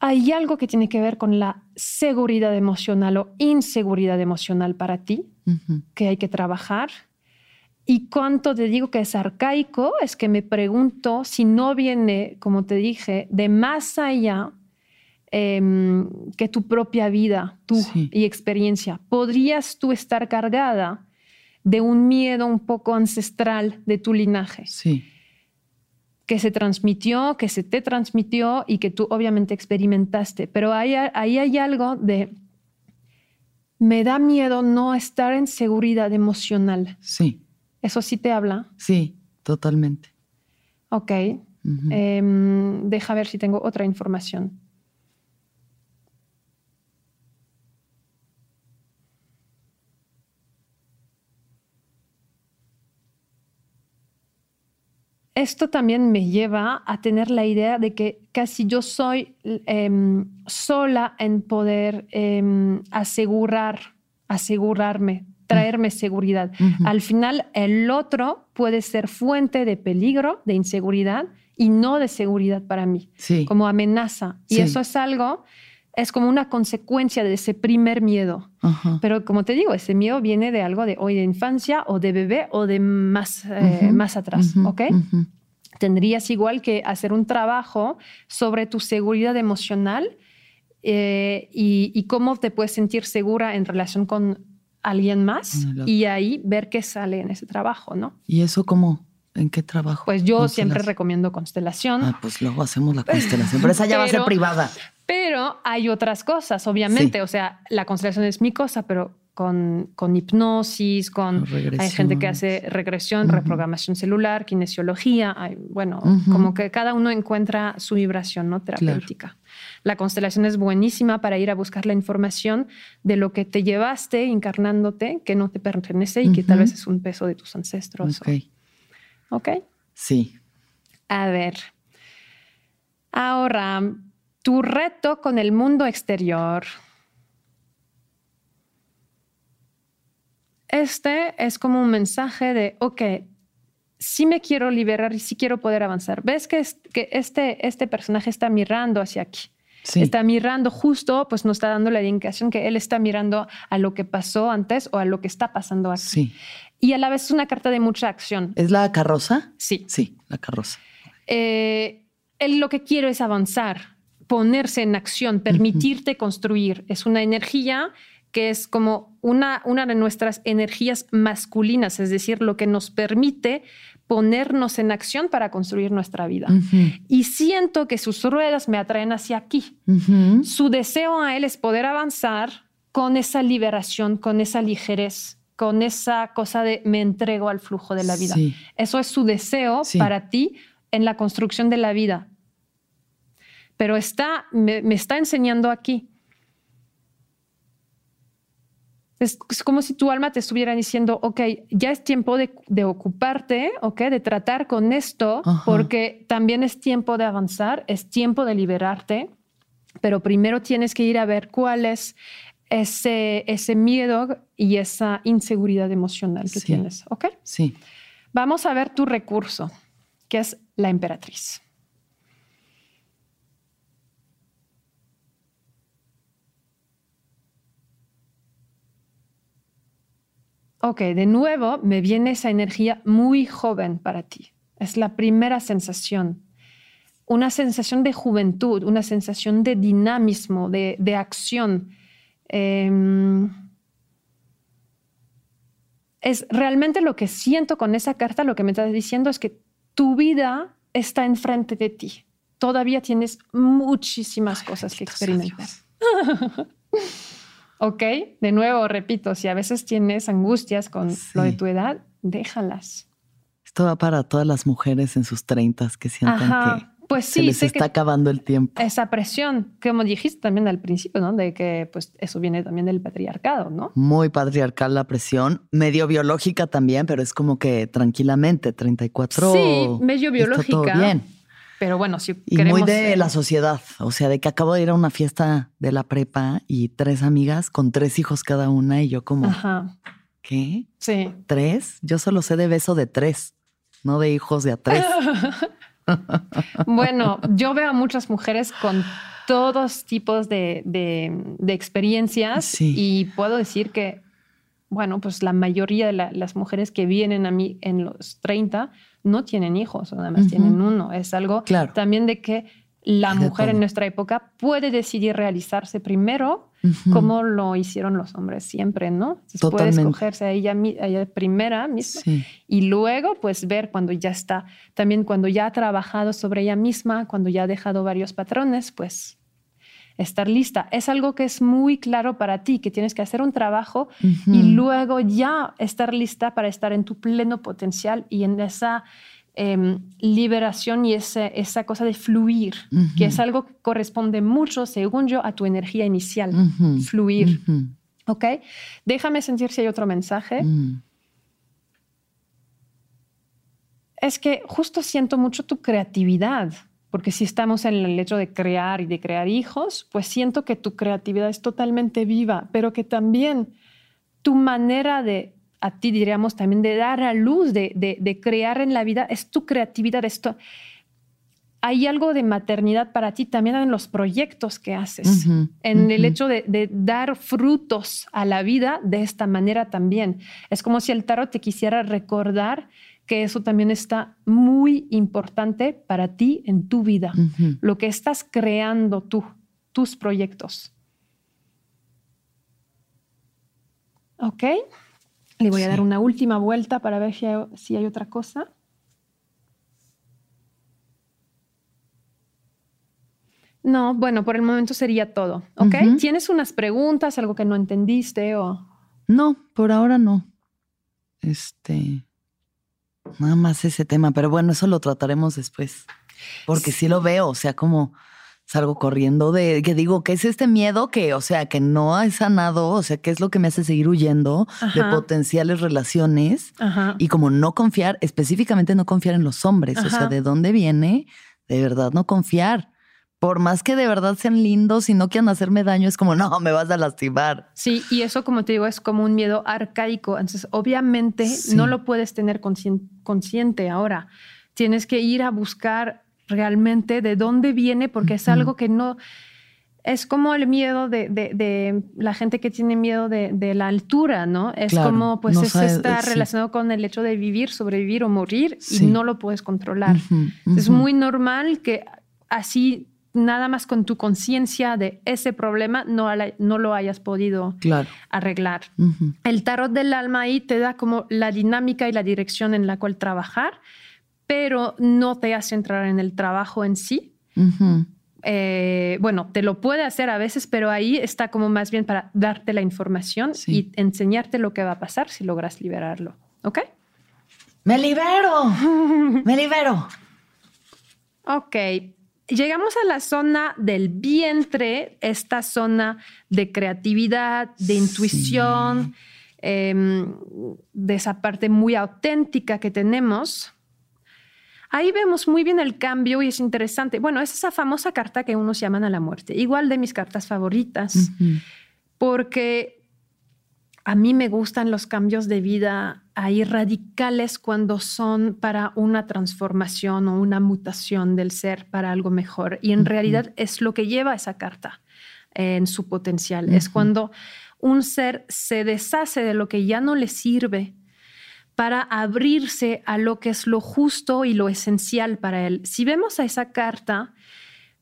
Hay algo que tiene que ver con la seguridad emocional o inseguridad emocional para ti, que hay que trabajar. Y cuánto te digo que es arcaico, es que me pregunto si no viene, como te dije, de más allá Em, que tu propia vida, tu y experiencia. Podrías tú estar cargada de un miedo un poco ancestral de tu linaje. Sí. Que se transmitió, que se te transmitió y que tú obviamente experimentaste. Pero ahí, ahí hay algo de. Me da miedo no estar en seguridad emocional. Sí. ¿Eso sí te habla? Sí, totalmente. Ok. Em, deja ver si tengo otra información. Esto también me lleva a tener la idea de que casi yo soy em, sola en poder em, asegurar, asegurarme, traerme seguridad. Al final, el otro puede ser fuente de peligro, de inseguridad y no de seguridad para mí, como amenaza. Y eso es algo, es como una consecuencia de ese primer miedo. Pero como te digo, ese miedo viene de algo de hoy de infancia o de bebé o de más, eh, más atrás, ¿ok? Tendrías igual que hacer un trabajo sobre tu seguridad emocional eh, y, cómo te puedes sentir segura en relación con alguien más y ahí ver qué sale en ese trabajo, ¿no? ¿Y eso cómo? ¿En qué trabajo? Pues yo siempre recomiendo constelación. Ah, pues luego hacemos la constelación, pero esa ya va a ser privada. Pero hay otras cosas, obviamente. O sea, la constelación es mi cosa, pero con, con hipnosis, con hay gente que hace regresión, reprogramación celular, kinesiología. Hay, bueno, como que cada uno encuentra su vibración no terapéutica. La constelación es buenísima para ir a buscar la información de lo que te llevaste encarnándote, que no te pertenece y que tal vez es un peso de tus ancestros. Ok. ¿Ok? Sí. A ver. Ahora, tu reto con el mundo exterior. Este es como un mensaje de, ok, sí me quiero liberar y sí quiero poder avanzar. ¿Ves que, que este, este personaje está mirando hacia aquí? Está mirando justo, pues nos está dando la indicación que él está mirando a lo que pasó antes o a lo que está pasando aquí. Sí. Y a la vez es una carta de mucha acción. ¿Es la carroza? Sí. Sí, la carroza. Eh, él lo que quiere es avanzar, ponerse en acción, permitirte construir. Es una energía que es como una, una de nuestras energías masculinas, es decir, lo que nos permite ponernos en acción para construir nuestra vida. Y siento que sus ruedas me atraen hacia aquí. Su deseo a él es poder avanzar con esa liberación, con esa ligerez con esa cosa de me entrego al flujo de la vida. Eso es su deseo para ti en la construcción de la vida. Pero está, me, está enseñando aquí. es, como si tu alma te estuviera diciendo, ok, ya es tiempo de, ocuparte, ok, de tratar con esto, porque también es tiempo de avanzar, es tiempo de liberarte, pero primero tienes que ir a ver cuál es ese, ese miedo y esa inseguridad emocional que tienes, ¿ok? Sí. Vamos a ver tu recurso, que es la emperatriz. Ok, de nuevo me viene esa energía muy joven para ti. Es la primera sensación. Una sensación de juventud, una sensación de dinamismo, de, acción. Em, es realmente lo que siento con esa carta, lo que me estás diciendo es que tu vida está enfrente de ti. Todavía tienes muchísimas cosas que experimentar. Ok, de nuevo, repito, si a veces tienes angustias con lo de tu edad, déjalas. Esto va para todas las mujeres en sus treintas que sientan que pues sí, se les está acabando el tiempo. Esa presión, como dijiste también al principio, ¿no? De que pues eso viene también del patriarcado, ¿no? Muy patriarcal la presión, medio biológica también, pero es como que tranquilamente, 34. Sí, medio biológica. todo bien. Pero bueno, si y muy de la sociedad, o sea, de que acabo de ir a una fiesta de la prepa y tres amigas con tres hijos cada una y yo como, Ajá. ¿qué? Sí. ¿Tres? Yo solo sé de beso de tres, no de hijos de a tres. bueno, yo veo a muchas mujeres con todos tipos de, experiencias y puedo decir que, bueno, pues la mayoría de las mujeres que vienen a mí en los 30 no tienen hijos, nada más tienen uno. Es algo también de que la mujer en nuestra época puede decidir realizarse primero, como lo hicieron los hombres siempre, ¿no? puede escogerse a ella, primera misma y luego pues ver cuando ya está, también cuando ya ha trabajado sobre ella misma, cuando ya ha dejado varios patrones, pues estar lista. Es algo que es muy claro para ti, que tienes que hacer un trabajo y luego ya estar lista para estar en tu pleno potencial y en esa em, liberación y esa cosa de fluir, que es algo que corresponde mucho, según yo, a tu energía inicial, fluir. ¿Ok? Déjame sentir si hay otro mensaje. Mm. Es que justo siento mucho tu creatividad porque si estamos en el hecho de crear y de crear hijos, pues siento que tu creatividad es totalmente viva, pero que también tu manera de, a ti diríamos también, de dar a luz, de, crear en la vida, es tu creatividad. Esto, hay algo de maternidad para ti también en los proyectos que haces, en el hecho de, de, dar frutos a la vida de esta manera también. Es como si el tarot te quisiera recordar que eso también está muy importante para ti en tu vida, lo que estás creando tú, tus proyectos. ¿Ok? Le voy a dar una última vuelta para ver si hay, otra cosa. No, bueno, por el momento sería todo. ¿Ok? ¿Tienes unas preguntas, algo que no entendiste o...? No, por ahora no. Este... Nada más ese tema, pero bueno, eso lo trataremos después. Porque sí, lo veo, o sea, como salgo corriendo de que digo, ¿qué es este miedo que, o sea, que no he sanado? O sea, ¿qué es lo que me hace seguir huyendo de potenciales relaciones? Y como no confiar, específicamente no confiar en los hombres, o sea, ¿de dónde viene? De verdad no confiar por más que de verdad sean lindos y no quieran hacerme daño, es como, no, me vas a lastimar. Sí, y eso, como te digo, es como un miedo arcaico. Entonces, obviamente, no lo puedes tener consciente ahora. Tienes que ir a buscar realmente de dónde viene, porque es algo que no... Es como el miedo de, la gente que tiene miedo de, la altura, ¿no? Es como, pues, está relacionado con el hecho de vivir, sobrevivir o morir y no lo puedes controlar. Es muy normal que así nada más con tu conciencia de ese problema no, no lo hayas podido arreglar. El tarot del alma ahí te da como la dinámica y la dirección en la cual trabajar, pero no te hace entrar en el trabajo en sí. Eh, bueno, te lo puede hacer a veces, pero ahí está como más bien para darte la información y enseñarte lo que va a pasar si logras liberarlo. ¿Ok? Me libero. Me libero. Ok, llegamos a la zona del vientre, esta zona de creatividad, de intuición, em, de esa parte muy auténtica que tenemos. Ahí vemos muy bien el cambio y es interesante. Bueno, es esa famosa carta que unos llaman a la muerte, igual de mis cartas favoritas, porque a mí me gustan los cambios de vida ahí radicales cuando son para una transformación o una mutación del ser para algo mejor. Y en realidad es lo que lleva esa carta en su potencial. Es cuando un ser se deshace de lo que ya no le sirve para abrirse a lo que es lo justo y lo esencial para él. Si vemos a esa carta,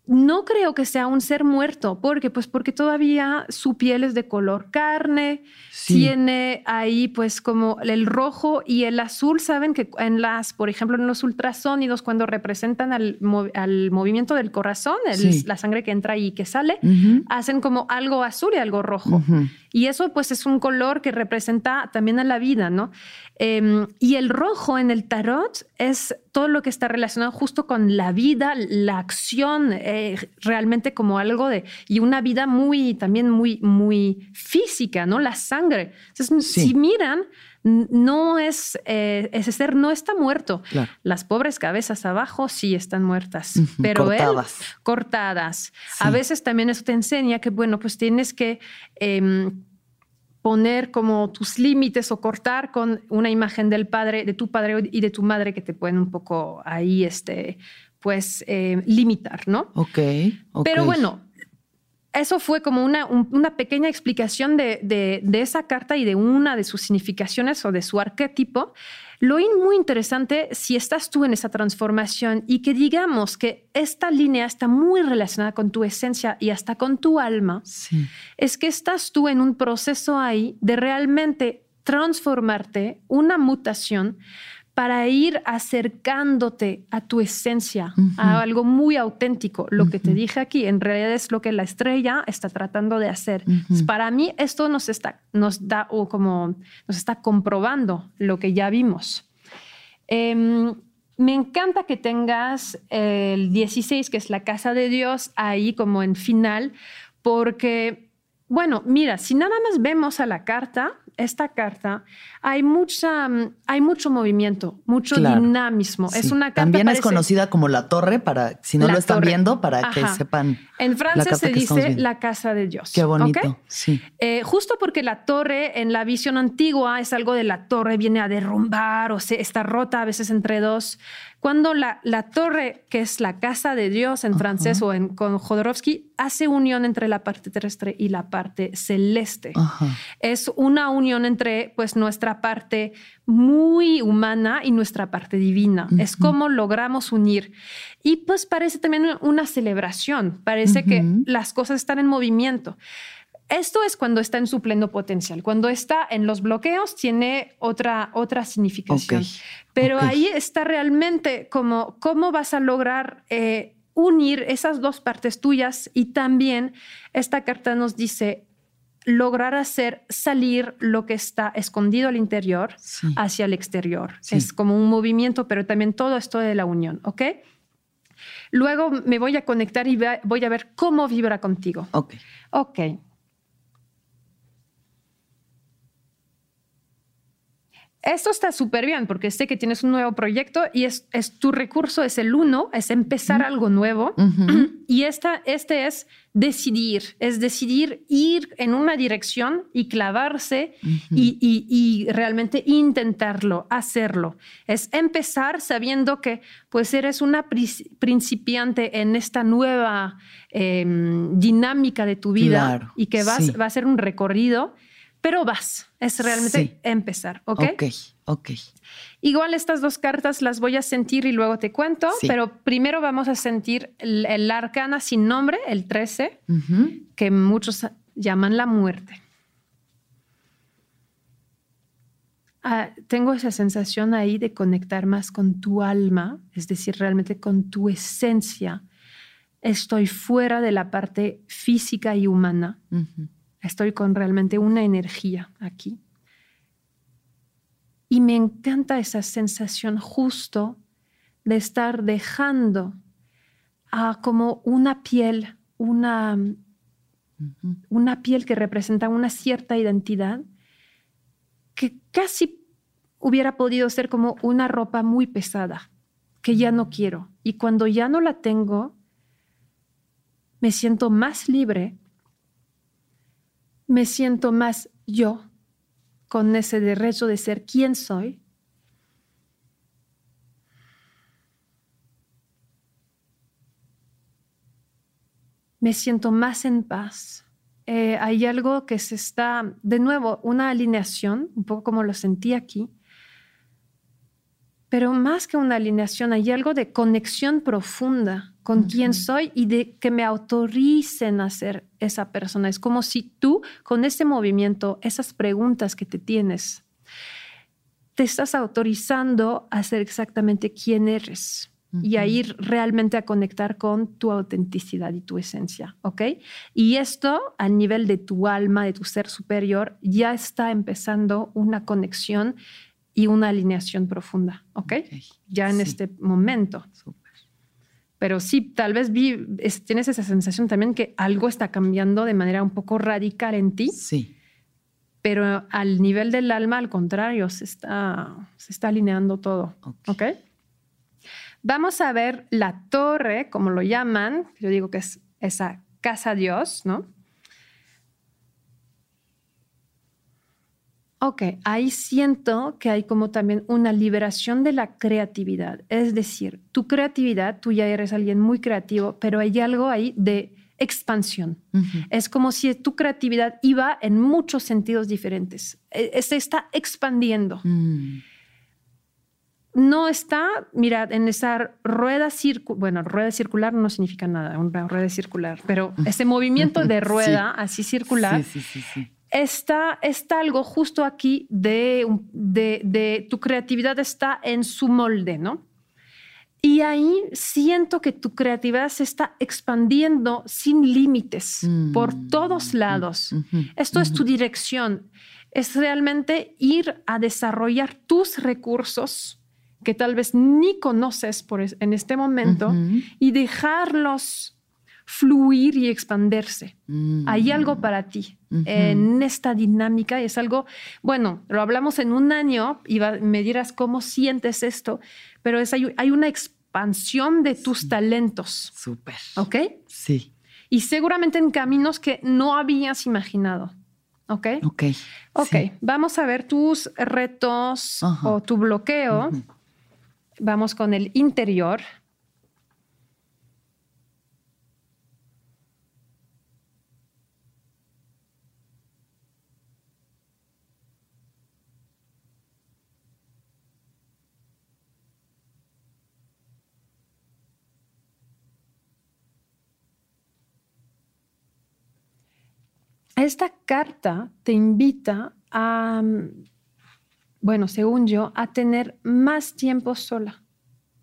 no creo que sea un ser muerto, porque pues porque todavía su piel es de color carne, tiene ahí pues como el rojo y el azul, saben que en las, por ejemplo, en los ultrasónidos cuando representan al, movimiento del corazón, la sangre que entra y que sale, hacen como algo azul y algo rojo. Y eso pues es un color que representa también a la vida, ¿no? Em, y el rojo en el tarot es todo lo que está relacionado justo con la vida, la acción, eh, realmente como algo de, y una vida muy, también muy, muy física, ¿no? La sangre. Entonces, si miran, no es, eh, ese ser no está muerto. Las pobres cabezas abajo sí están muertas, pero cortadas. él cortadas. A veces también eso te enseña que, bueno, pues tienes que em, poner como tus límites o cortar con una imagen del padre, de tu padre y de tu madre que te pueden un poco ahí, este, pues, eh, limitar, ¿no? Ok. Pero bueno, eso fue como una, una pequeña explicación de, de, de, esa carta y de una de sus significaciones o de su arquetipo. Lo muy interesante si estás tú en esa transformación y que digamos que esta línea está muy relacionada con tu esencia y hasta con tu alma, es que estás tú en un proceso ahí de realmente transformarte, una mutación para ir acercándote a tu esencia, a algo muy auténtico. Lo que te dije aquí, en realidad es lo que la estrella está tratando de hacer. Para mí, esto nos está, nos da o como nos está comprobando lo que ya vimos. Em, me encanta que tengas el 16, que es la casa de Dios, ahí como en final, porque, bueno, mira, si nada más vemos a la carta, esta carta hay, mucha, mm, hay mucho movimiento, mucho dinamismo. Es una También es conocida como la torre, para si no lo están viendo, para que sepan. En francés se dice la casa de Dios. Qué bonito. Sí. Eh, justo porque la torre en la visión antigua es algo de la torre, viene a derrumbar o se, está rota a veces entre dos. Cuando la, la torre, que es la casa de Dios en francés o en, con Jodorowsky, hace unión entre la parte terrestre y la parte celeste. Es una unión entre pues nuestra parte muy humana y nuestra parte divina. Es como logramos unir. Y pues parece también una celebración, parece que las cosas están en movimiento. Esto es cuando está en su pleno potencial. Cuando está en los bloqueos tiene otra, otra significación. Pero ahí está realmente como cómo vas a lograr eh, unir esas dos partes tuyas y también esta carta nos dice lograr hacer salir lo que está escondido al interior hacia el exterior. Es como un movimiento, pero también todo esto de la unión, ¿ok? Luego me voy a conectar y voy a ver cómo vibra contigo. Ok. Ok. Esto está súper bien porque sé que tienes un nuevo proyecto y es, es tu recurso, es el uno, es empezar algo nuevo. Y esta, este es decidir, es decidir ir en una dirección y clavarse y, y, realmente intentarlo, hacerlo. Es empezar sabiendo que pues eres una principiante en esta nueva em, dinámica de tu vida y que vas, va a ser un recorrido pero vas, es realmente empezar, ¿ok? Ok, ok. Igual estas dos cartas las voy a sentir y luego te cuento, pero primero vamos a sentir el, arcana sin nombre, el 13, que muchos llaman la muerte. Ah, tengo esa sensación ahí de conectar más con tu alma, es decir, realmente con tu esencia. Estoy fuera de la parte física y humana. Estoy con realmente una energía aquí. Y me encanta esa sensación justo de estar dejando a como una piel, una, una piel que representa una cierta identidad que casi hubiera podido ser como una ropa muy pesada, que ya no quiero. Y cuando ya no la tengo, me siento más libre, me siento más yo, con ese derecho de ser quien soy. Me siento más en paz. Eh, hay algo que se está, de nuevo, una alineación, un poco como lo sentí aquí, pero más que una alineación, hay algo de conexión profunda con quién soy y de que me autoricen a ser esa persona. Es como si tú, con ese movimiento, esas preguntas que te tienes, te estás autorizando a ser exactamente quién eres y a ir realmente a conectar con tu autenticidad y tu esencia, ¿ok? Y esto a nivel de tu alma, de tu ser superior, ya está empezando una conexión y una alineación profunda, ¿ok? Ya en este momento. Pero sí, tal vez vi, tienes esa sensación también que algo está cambiando de manera un poco radical en ti. Sí. Pero al nivel del alma, al contrario, se está, se está alineando todo. ¿Ok? Vamos a ver la torre, como lo llaman. Yo digo que es esa casa Dios, ¿no? Ok, ahí siento que hay como también una liberación de la creatividad. Es decir, tu creatividad, tú ya eres alguien muy creativo, pero hay algo ahí de expansión. Es como si tu creatividad iba en muchos sentidos diferentes. E, e, se está expandiendo. Mm. No está, mira, en esa rueda circular, bueno, rueda circular no significa nada, una rueda circular, pero ese movimiento de rueda así circular sí, sí, sí, está, está algo justo aquí de, de, tu creatividad está en su molde, ¿no? Y ahí siento que tu creatividad se está expandiendo sin límites mm. por todos lados. Esto es tu dirección. Es realmente ir a desarrollar tus recursos que tal vez ni conoces por en este momento y dejarlos fluir y expandirse. Mm. Hay algo para ti en esta dinámica y es algo, bueno, lo hablamos en un año y me dirás cómo sientes esto, pero es, hay, una expansión de tus talentos. Súper. ¿Ok? Sí. Y seguramente en caminos que no habías imaginado. ¿Ok? Ok. Ok, vamos a ver tus retos o tu bloqueo. Vamos con el interior. Esta carta te invita a, bueno, según yo, a tener más tiempo sola.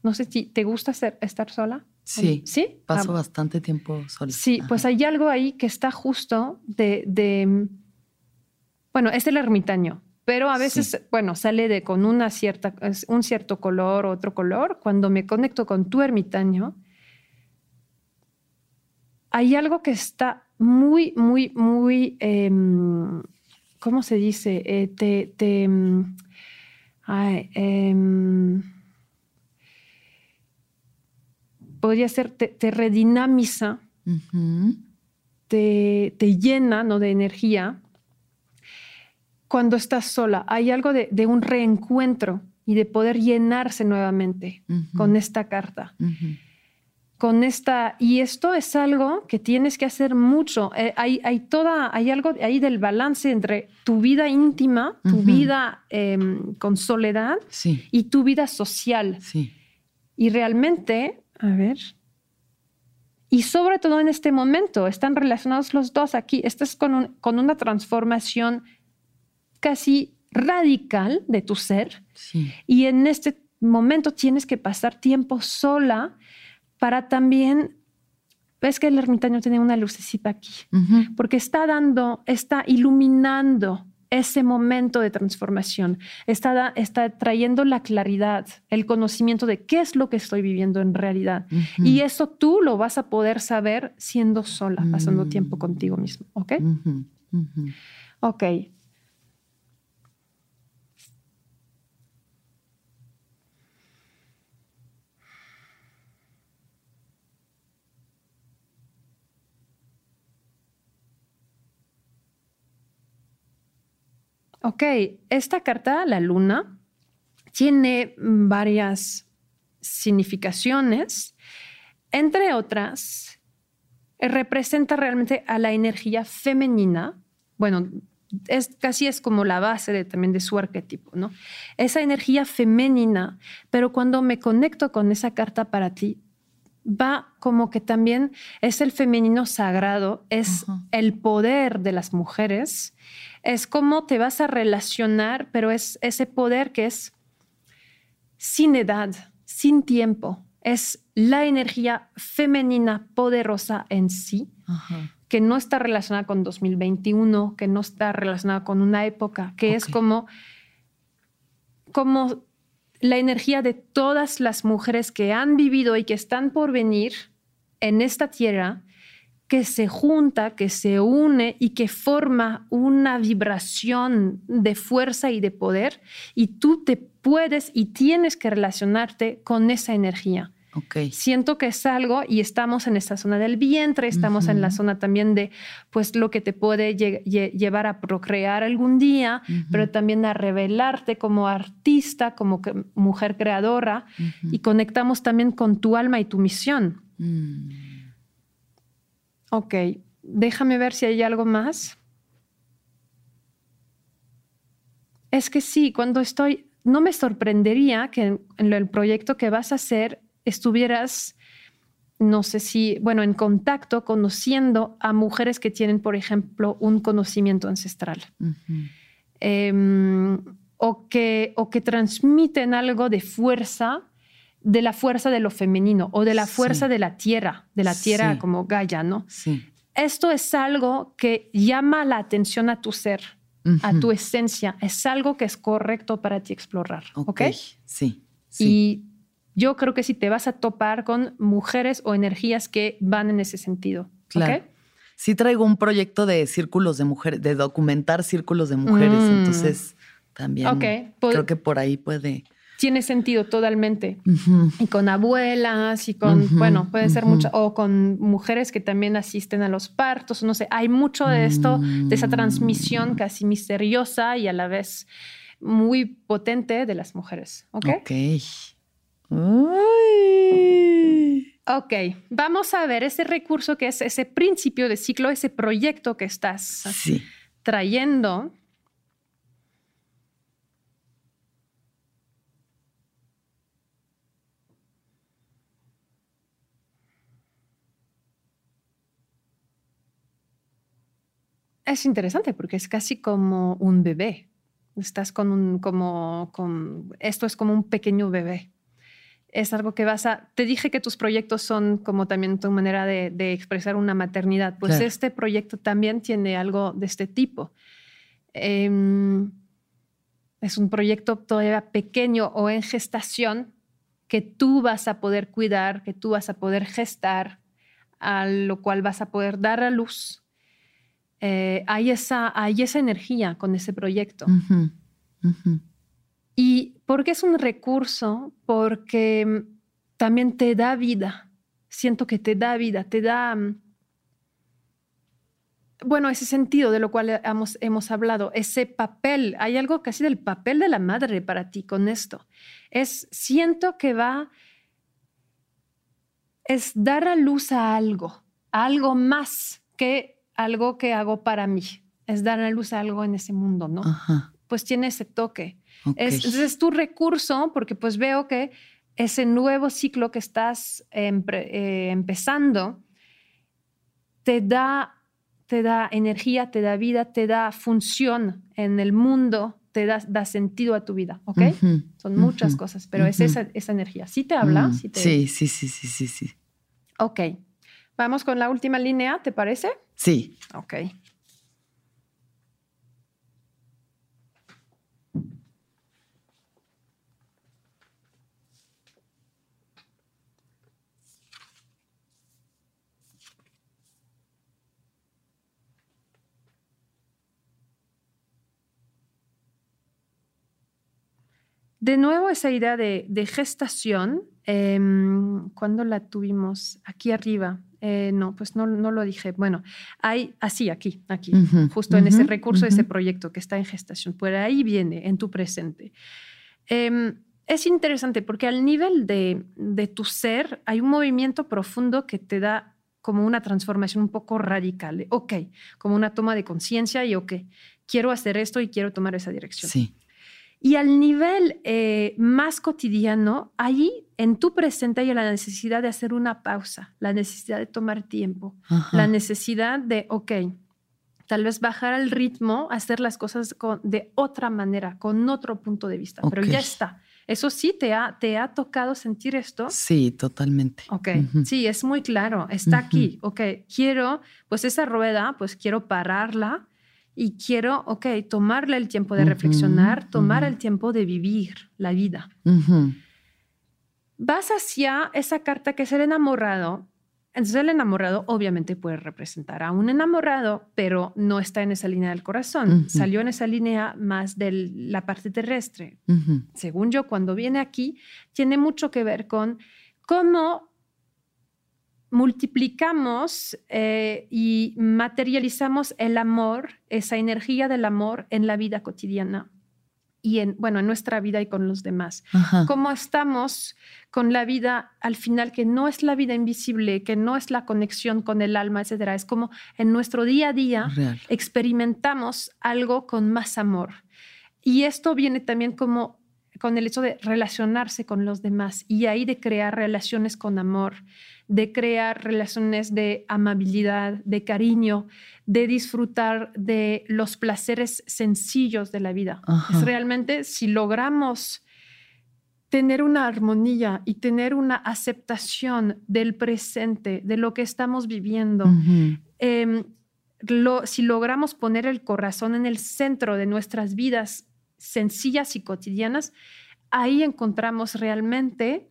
No sé si te gusta estar sola. Sí, sí. Paso ah, bastante tiempo sola. Sí, pues hay algo ahí que está justo de, bueno, es el ermitaño, pero a veces, bueno, sale de con una cierta, un cierto color, otro color. Cuando me conecto con tu ermitaño, hay algo que está muy, muy, muy, em, ¿cómo se dice? Eh, te, te em, em, podría ser, te, redinamiza, te, llena ¿no? de energía cuando estás sola. Hay algo de, un reencuentro y de poder llenarse nuevamente con esta carta con esta, y esto es algo que tienes que hacer mucho. Eh, hay, hay, toda, hay algo ahí del balance entre tu vida íntima, tu vida em, con soledad y tu vida social. Sí. Y realmente, a ver, y sobre todo en este momento, están relacionados los dos aquí. Estás con, con una transformación casi radical de tu ser. Y en este momento tienes que pasar tiempo sola para también, ves que el ermitaño tiene una lucecita aquí, porque está dando, está iluminando ese momento de transformación, está, está trayendo la claridad, el conocimiento de qué es lo que estoy viviendo en realidad. Y eso tú lo vas a poder saber siendo sola, pasando tiempo contigo mismo, ¿ok? Ok. Ok, esta carta, la luna, tiene varias significaciones. Entre otras, representa realmente a la energía femenina. Bueno, es, casi es como la base de, también de su arquetipo, ¿no? Esa energía femenina, pero cuando me conecto con esa carta para ti, va como que también es el femenino sagrado, es el poder de las mujeres, es cómo te vas a relacionar, pero es ese poder que es sin edad, sin tiempo, es la energía femenina poderosa en sí, que no está relacionada con 2021, que no está relacionada con una época, que es como, como la energía de todas las mujeres que han vivido y que están por venir en esta tierra, que se junta, que se une y que forma una vibración de fuerza y de poder, y tú te puedes y tienes que relacionarte con esa energía. Siento que es algo y estamos en esta zona del vientre, estamos en la zona también de pues lo que te puede llevar a procrear algún día, pero también a revelarte como artista, como mujer creadora y conectamos también con tu alma y tu misión. Mm. Ok, déjame ver si hay algo más. Es que sí, cuando estoy, no me sorprendería que en el proyecto que vas a hacer estuvieras, no sé si, bueno, en contacto, conociendo a mujeres que tienen, por ejemplo, un conocimiento ancestral. Em, o, que, o que transmiten algo de fuerza, de la fuerza de lo femenino o de la fuerza de la tierra, de la tierra como Gaia, ¿no? Sí. Esto es algo que llama la atención a tu ser, a tu esencia. Es algo que es correcto para ti explorar. Ok. Sí. sí. Y yo creo que sí te vas a topar con mujeres o energías que van en ese sentido. Claro. Sí traigo un proyecto de círculos de mujeres, de documentar círculos de mujeres, mm. entonces también creo que por ahí puede... Tiene sentido totalmente. Y con abuelas y con, bueno, puede ser mucho, o con mujeres que también asisten a los partos, no sé, hay mucho de esto, de esa transmisión mm. casi misteriosa y a la vez muy potente de las mujeres. Ok. Ok. Ok, vamos a ver ese recurso que es ese principio de ciclo, ese proyecto que estás trayendo. Es interesante porque es casi como un bebé. Estás con un, como, con, esto es como un pequeño bebé es algo que vas a... Te dije que tus proyectos son como también tu manera de, expresar una maternidad. Pues este proyecto también tiene algo de este tipo. Em, es un proyecto todavía pequeño o en gestación que tú vas a poder cuidar, que tú vas a poder gestar, a lo cual vas a poder dar a luz. Eh, hay, esa, hay esa energía con ese proyecto. ¿Y por qué es un recurso? Porque mm, también te da vida. Siento que te da vida, te da, mm, bueno, ese sentido de lo cual hemos, hemos hablado, ese papel, hay algo casi del papel de la madre para ti con esto. Es, siento que va, es dar a luz a algo, a algo más que algo que hago para mí. Es dar a luz a algo en ese mundo, ¿no? Pues tiene ese toque. Es, es tu recurso porque pues veo que ese nuevo ciclo que estás eh, empezando te da, te da energía, te da vida, te da función en el mundo, te da, da sentido a tu vida, ¿ok? Son muchas cosas, pero es esa, esa, energía. ¿Sí te habla? Mm, sí, sí, sí, sí, sí, sí. Ok. Vamos con la última línea, ¿te parece? Sí. Ok. De nuevo, esa idea de, de gestación, em, eh, cuando la tuvimos aquí arriba, eh, no, pues no, no, lo dije. Bueno, hay así, aquí, aquí, justo en ese recurso, ese proyecto que está en gestación. Por ahí viene, en tu presente. Em, es interesante porque al nivel de, de, tu ser hay un movimiento profundo que te da como una transformación un poco radical. ok, como una toma de conciencia y ok, quiero hacer esto y quiero tomar esa dirección. Sí. Y al nivel eh, más cotidiano, ahí en tu presente hay la necesidad de hacer una pausa, la necesidad de tomar tiempo, la necesidad de, ok, tal vez bajar el ritmo, hacer las cosas de otra manera, con otro punto de vista, pero ya está. Eso sí, te ha, te ha tocado sentir esto. Sí, totalmente. Ok, sí, es muy claro, está aquí. Ok, quiero, pues esa rueda, pues quiero pararla y quiero, ok, tomarle el tiempo de reflexionar, tomar el tiempo de vivir la vida. Vas hacia esa carta que es el enamorado. Entonces el enamorado obviamente puede representar a un enamorado, pero no está en esa línea del corazón. Salió en esa línea más de la parte terrestre. Según yo, cuando viene aquí, tiene mucho que ver con cómo multiplicamos eh, y materializamos el amor, esa energía del amor en la vida cotidiana y en, bueno, en nuestra vida y con los demás. Cómo estamos con la vida al final, que no es la vida invisible, que no es la conexión con el alma, etcétera. Es como en nuestro día a día experimentamos algo con más amor. Y esto viene también como con el hecho de relacionarse con los demás y ahí de crear relaciones con amor de crear relaciones de amabilidad, de cariño, de disfrutar de los placeres sencillos de la vida. Es realmente si logramos tener una armonía y tener una aceptación del presente, de lo que estamos viviendo, em, si logramos poner el corazón en el centro de nuestras vidas sencillas y cotidianas, ahí encontramos realmente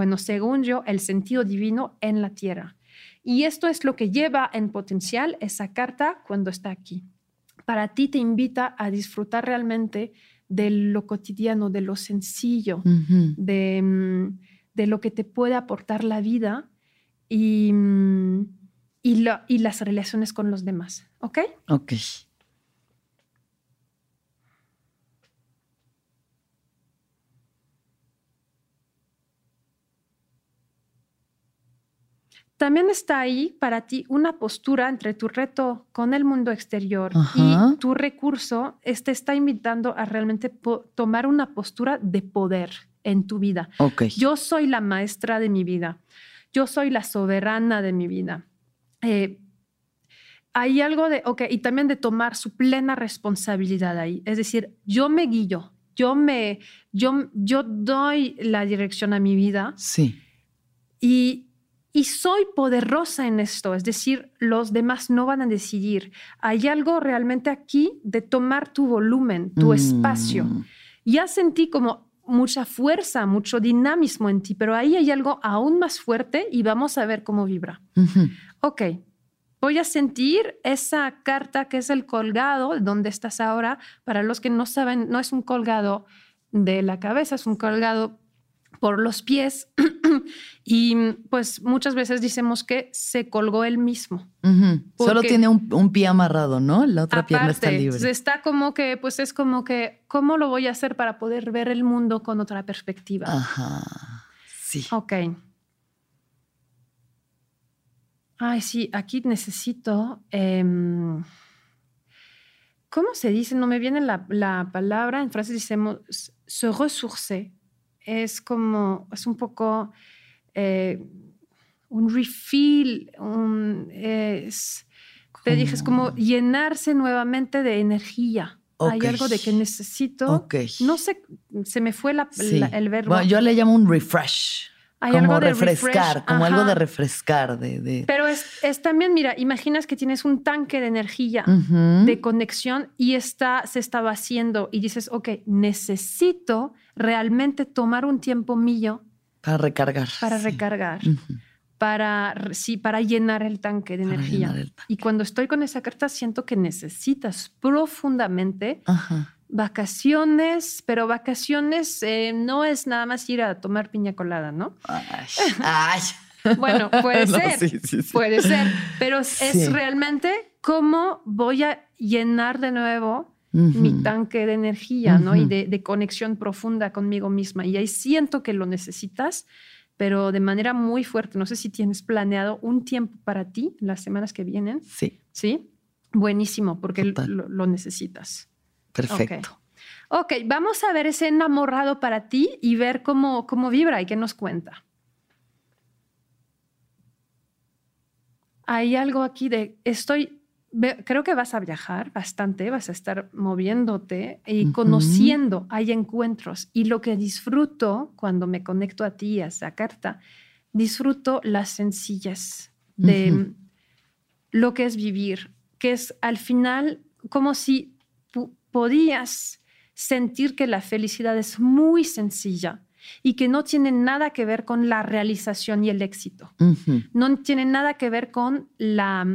bueno, según yo, el sentido divino en la tierra. Y esto es lo que lleva en potencial esa carta cuando está aquí. Para ti te invita a disfrutar realmente de lo cotidiano, de lo sencillo, de, mm, de, lo que te puede aportar la vida y, mm, y, y las relaciones con los demás. ¿Ok? Ok. También está ahí para ti una postura entre tu reto con el mundo exterior y tu recurso. Este está invitando a realmente tomar una postura de poder en tu vida. Yo soy la maestra de mi vida. Yo soy la soberana de mi vida. Eh, hay algo de, ok, y también de tomar su plena responsabilidad ahí. Es decir, yo me guío, yo me, yo, yo doy la dirección a mi vida. Sí. Y y soy poderosa en esto, es decir, los demás no van a decidir. Hay algo realmente aquí de tomar tu volumen, tu mm. espacio. Ya sentí como mucha fuerza, mucho dinamismo en ti, pero ahí hay algo aún más fuerte y vamos a ver cómo vibra. Ok, voy a sentir esa carta que es el colgado, donde estás ahora. Para los que no saben, no es un colgado de la cabeza, es un colgado por los pies y pues muchas veces decimos que se colgó él mismo. Solo tiene un, pie amarrado, ¿no? La otra pierna está libre. Está como que, pues es como que, ¿cómo lo voy a hacer para poder ver el mundo con otra perspectiva? Ajá, sí. Ok. Ay, sí, aquí necesito... Em, ¿Cómo se dice? No me viene la, la palabra. En francés decimos se ressourcer es como, es un poco eh, un refill, un, es, te dije, es como llenarse nuevamente de energía. Hay algo de que necesito. No sé, se me fue el verbo. yo le llamo un refresh. Hay como algo de refrescar, como algo de refrescar. De, Pero es, es, también, mira, imaginas que tienes un tanque de energía, de conexión y está, se está vaciando y dices, ok, necesito realmente tomar un tiempo mío. Para recargar. Para recargar. Para, sí, para llenar el tanque de energía. Y cuando estoy con esa carta, siento que necesitas profundamente vacaciones, pero vacaciones eh, no es nada más ir a tomar piña colada, ¿no? Ay, ay. Bueno, puede No, ser, sí, sí, sí. puede ser, pero es realmente cómo voy a llenar de nuevo mi tanque de energía, ¿no? Y de, de conexión profunda conmigo misma. Y ahí siento que lo necesitas, pero de manera muy fuerte. No sé si tienes planeado un tiempo para ti las semanas que vienen, Sí, ¿sí? Buenísimo, porque lo necesitas. Perfecto. Ok, vamos a ver ese enamorado para ti y ver cómo, cómo vibra y qué nos cuenta. Hay algo aquí de, estoy, creo que vas a viajar bastante, vas a estar moviéndote y conociendo, hay encuentros. Y lo que disfruto cuando me conecto a ti, a esa carta, disfruto las sencillas de lo que es vivir, que es al final como si podías sentir que la felicidad es muy sencilla y que no tiene nada que ver con la realización y el éxito. No tiene nada que ver con la,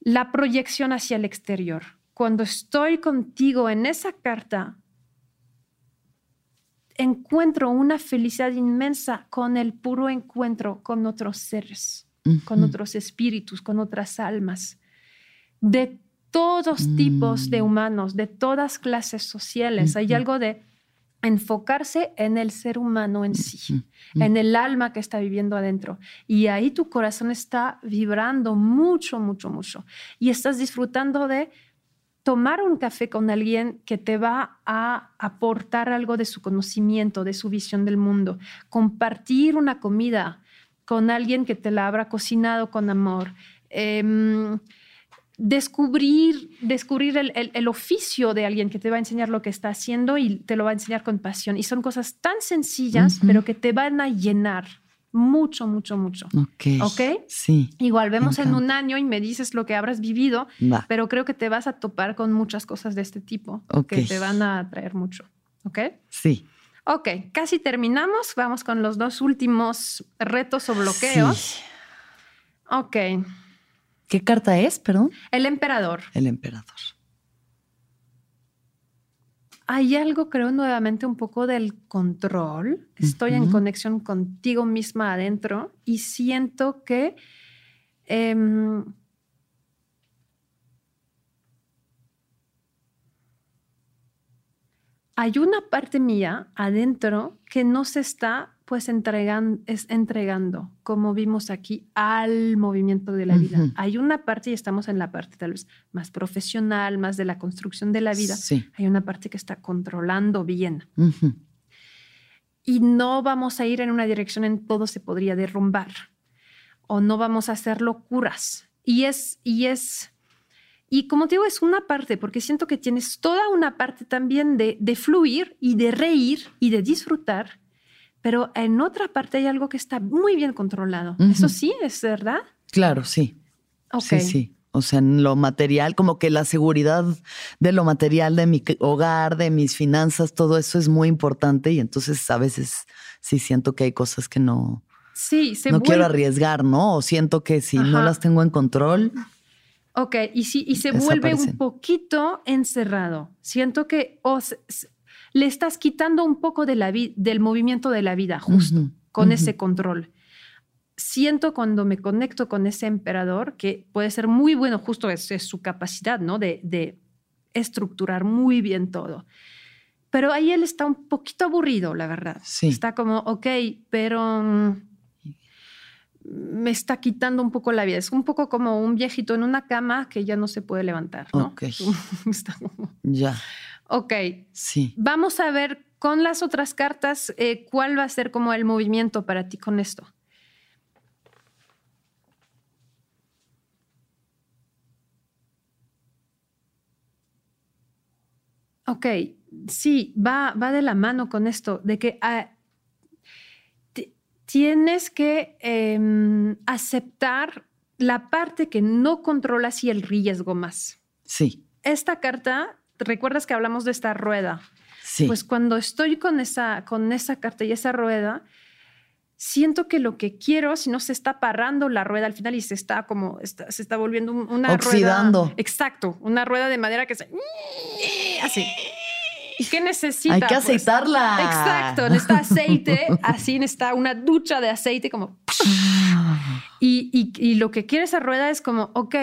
la proyección hacia el exterior. Cuando estoy contigo en esa carta, encuentro una felicidad inmensa con el puro encuentro con otros seres con otros espíritus, con otras almas, de todos tipos Mm. de humanos, de todas clases sociales. Hay algo de enfocarse en el ser humano en sí, en el alma que está viviendo adentro. Y ahí tu corazón está vibrando mucho, mucho, mucho. Y estás disfrutando de tomar un café con alguien que te va a aportar algo de su conocimiento, de su visión del mundo, compartir una comida con alguien que te la habrá cocinado con amor, em, descubrir, descubrir el, el- el oficio de alguien que te va a enseñar lo que está haciendo y te lo va a enseñar con pasión. Y son cosas tan sencillas, pero que te van a llenar mucho, mucho, mucho. Ok. ¿Ok? Sí, Igual vemos en un año y me dices lo que habrás vivido, va. pero creo que te vas a topar con muchas cosas de este tipo que te van a atraer mucho. ¿Ok? Sí. Ok, casi terminamos. Vamos con los dos últimos retos o bloqueos. Sí. Ok, ¿Qué carta es, perdón? el emperador. El emperador. Hay algo, creo, nuevamente un poco del control. Estoy en conexión contigo misma adentro y siento que em, hay una parte mía adentro que no se está pues entregan- es entregando, como vimos aquí, al movimiento de la vida. Hay una parte, y estamos en la parte tal vez más profesional, más de la construcción de la vida, Sí. hay una parte que está controlando bien y no vamos a ir en una dirección en todo se podría derrumbar o no vamos a hacer locuras. Y es, y es, y como te digo, es una parte, porque siento que tienes toda una parte también de, de fluir y de reír y de disfrutar, pero en otra parte hay algo que está muy bien controlado. Eso sí, es verdad. Claro, sí. Ok. Sí, sí. O sea, en lo material, como que la seguridad de lo material, de mi hogar, de mis finanzas, todo eso es muy importante y entonces a veces sí siento que hay cosas que no, Sí, se no quiero arriesgar, ¿no? O siento que si no las tengo en control, Ok, y, sí, y se vuelve un poquito encerrado. Siento que o se- le estás quitando un poco de la del movimiento de la vida, justo, con ese control. Siento cuando me conecto con ese emperador, que puede ser muy bueno, justo es, es su capacidad, ¿no? De, de estructurar muy bien todo. Pero ahí él está un poquito aburrido, la verdad. Sí. Está como, ok, pero mm, me está quitando un poco la vida. Es un poco como un viejito en una cama que ya no se puede levantar, ¿no? Ok. Está como- ya, ok, sí. vamos a ver con las otras cartas eh, cuál va a ser como el movimiento para ti con esto. Ok, sí, va, va de la mano con esto, de que ah, ti- tienes que em, aceptar la parte que no controlas y el riesgo más. Sí, Esta carta, ¿recuerdas que hablamos de esta rueda? sí. Pues cuando estoy con esa, con esa carta y esa rueda, siento que lo que quiero, si no se está parando la rueda al final y se está como, está- se está volviendo un- una Oxidando. rueda. Exacto, una rueda de madera que se... así. ¿Y qué necesita? Hay que Pues, aceitarla. Exacto, necesita aceite, así necesita una ducha de aceite como... Y, y- y lo que quiere esa rueda es como, ok,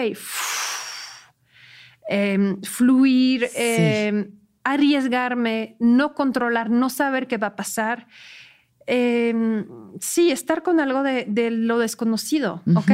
em, fluir, Sí. em, arriesgarme, no controlar, no saber qué va a pasar. Em, sí, estar con algo de, de lo desconocido, ¿ok?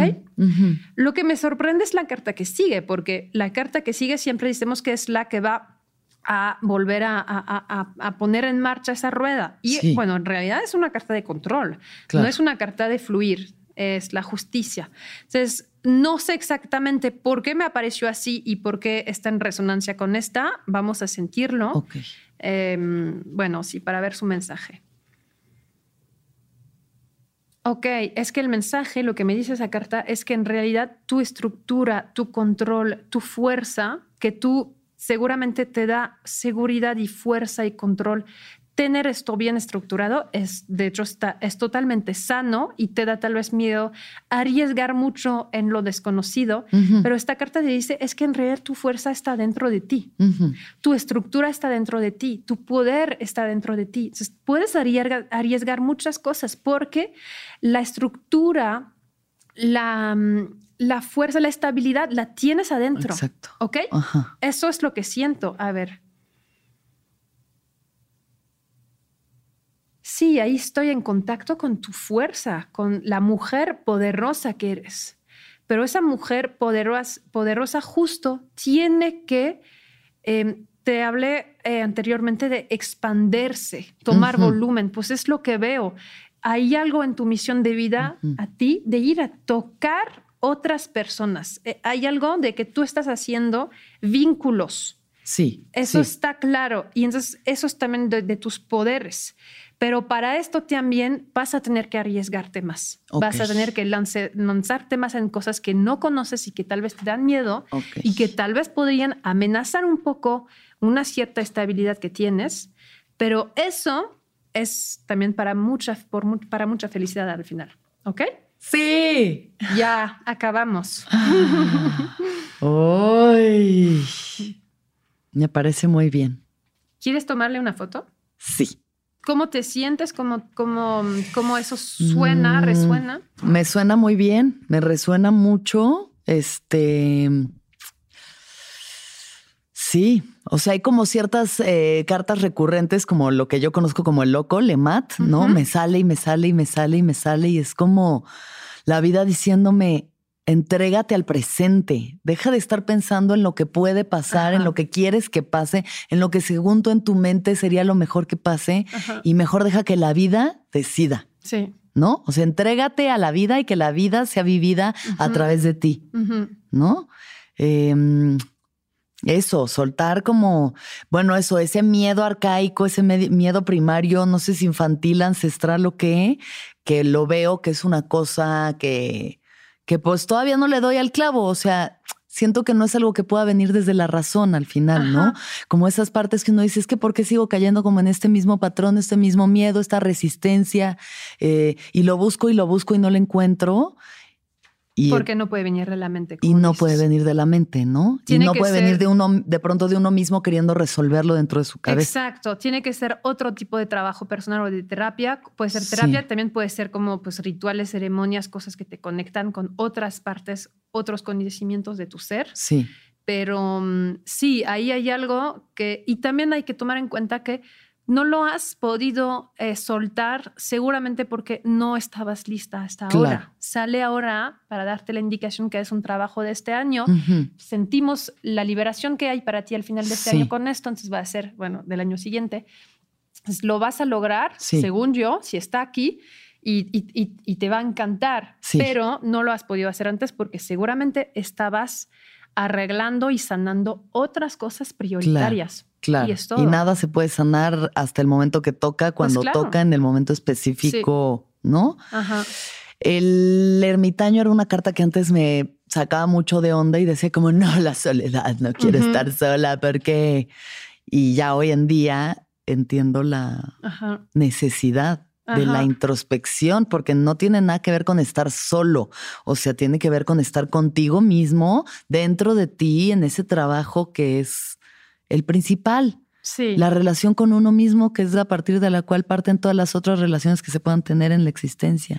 Lo que me sorprende es la carta que sigue, porque la carta que sigue siempre decimos que es la que va a volver a, a- a- a poner en marcha esa rueda. Y Sí. bueno, en realidad es una carta de control, Claro. no es una carta de fluir, es la justicia. Entonces, no sé exactamente por qué me apareció así y por qué está en resonancia con esta. Vamos a sentirlo. Em, bueno, sí, para ver su mensaje. Ok, es que el mensaje, lo que me dice esa carta, es que en realidad tu estructura, tu control, tu fuerza, que tú seguramente te da seguridad y fuerza y control. Tener esto bien estructurado es, de hecho, está, es totalmente sano y te da tal vez miedo arriesgar mucho en lo desconocido. Pero esta carta te dice es que en realidad tu fuerza está dentro de ti tu estructura está dentro de ti, tu poder está dentro de ti. Entonces, puedes arriesgar, arriesgar muchas cosas porque la estructura, la, mm, la fuerza, la estabilidad la tienes adentro. Exacto. ¿Ok? Ajá. Eso es lo que siento. A ver. Sí, ahí estoy en contacto con tu fuerza, con la mujer poderosa que eres. Pero esa mujer poderosa, poderosa justo tiene que, eh, te hablé eh, anteriormente de expanderse, tomar volumen, pues es lo que veo. Hay algo en tu misión de vida a ti de ir a tocar otras personas. Eh, hay algo de que tú estás haciendo vínculos. Sí. Eso sí. está claro. Y entonces eso es también de, de tus poderes. Pero para esto también vas a tener que arriesgarte más. Vas a tener que lance- lanzarte más en cosas que no conoces y que tal vez te dan miedo y que tal vez podrían amenazar un poco una cierta estabilidad que tienes. Pero eso es también para mucha, por para mucha felicidad al final. ¿Ok? Sí. Ya acabamos. Ay. Me parece muy bien. ¿Quieres tomarle una foto? Sí. ¿Cómo te sientes? ¿Cómo, cómo, cómo eso suena, Mm. resuena? Me suena muy bien, me resuena mucho. Este. Sí, o sea, hay como ciertas eh, cartas recurrentes, como lo que yo conozco como el loco, Lemat, ¿no? Me sale y me sale y me sale y me sale y es como la vida diciéndome, entrégate al presente, deja de estar pensando en lo que puede pasar, en lo que quieres que pase, en lo que según tú en tu mente sería lo mejor que pase Ajá. y mejor deja que la vida decida. Sí. ¿no? O sea, entrégate a la vida y que la vida sea vivida a través de ti. ¿no? Em, eso, soltar como, bueno, eso, ese miedo arcaico, ese miedo primario, no sé si infantil, ancestral o qué, que lo veo que es una cosa que, que pues todavía no le doy al clavo, o sea, siento que no es algo que pueda venir desde la razón al final, ¿no? Como esas partes que uno dice, es que ¿por qué sigo cayendo como en este mismo patrón, este mismo miedo, esta resistencia? Eh, y lo busco y lo busco y no lo encuentro. Y, Porque no puede venir de la mente. y no dices. puede venir de la mente, ¿no? Tiene y no que puede ser- venir de uno, de pronto de uno mismo queriendo resolverlo dentro de su cabeza. Exacto, tiene que ser otro tipo de trabajo personal o de terapia. Puede ser Sí. terapia, también puede ser como pues, rituales, ceremonias, cosas que te conectan con otras partes, otros conocimientos de tu ser. Sí, Pero mm, sí, ahí hay algo que, y también hay que tomar en cuenta que no lo has podido eh, soltar seguramente porque no estabas lista hasta Claro. ahora. Sale ahora para darte la indicación que es un trabajo de este año. Sentimos la liberación que hay para ti al final de este Sí. año con esto, entonces va a ser, bueno, del año siguiente. Entonces, lo vas a lograr, Sí. según yo, si está aquí. Y, y- y- y te va a encantar, Sí. pero no lo has podido hacer antes porque seguramente estabas arreglando y sanando otras cosas prioritarias. claro. Y es todo. nada se puede sanar hasta el momento que toca, cuando claro. toca en el momento específico, ¿no? Ajá. El ermitaño era una carta que antes me sacaba mucho de onda y decía como, no, la soledad, no quiero estar sola porque... Y ya hoy en día entiendo la Ajá. necesidad de la introspección, porque no tiene nada que ver con estar solo, o sea, tiene que ver con estar contigo mismo, dentro de ti, en ese trabajo que es el principal. Sí. La relación con uno mismo, que es a partir de la cual parten todas las otras relaciones que se puedan tener en la existencia.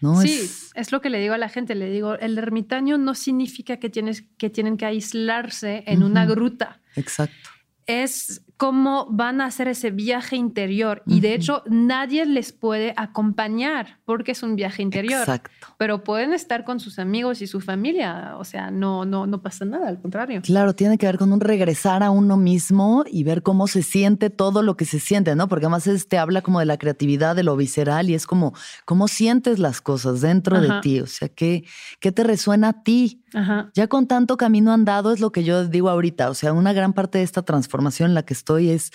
¿no? Sí, Es- es... lo que le digo a la gente. Le digo, el ermitaño no significa que, tienes, que tienen que aislarse en una gruta. exacto. Es cómo van a hacer ese viaje interior. Y de hecho, nadie les puede acompañar porque es un viaje interior. Exacto. Pero pueden estar con sus amigos y su familia. O sea, no, no, no pasa nada, al contrario. Claro, tiene que ver con un regresar a uno mismo y ver cómo se siente todo lo que se siente, ¿no? Porque además te habla como de la creatividad, de lo visceral y es como cómo sientes las cosas dentro de ti, o sea, ¿qué, qué te resuena a ti? Ajá. Ya con tanto camino andado es lo que yo digo ahorita, o sea, una gran parte de esta transformación en la que estoy es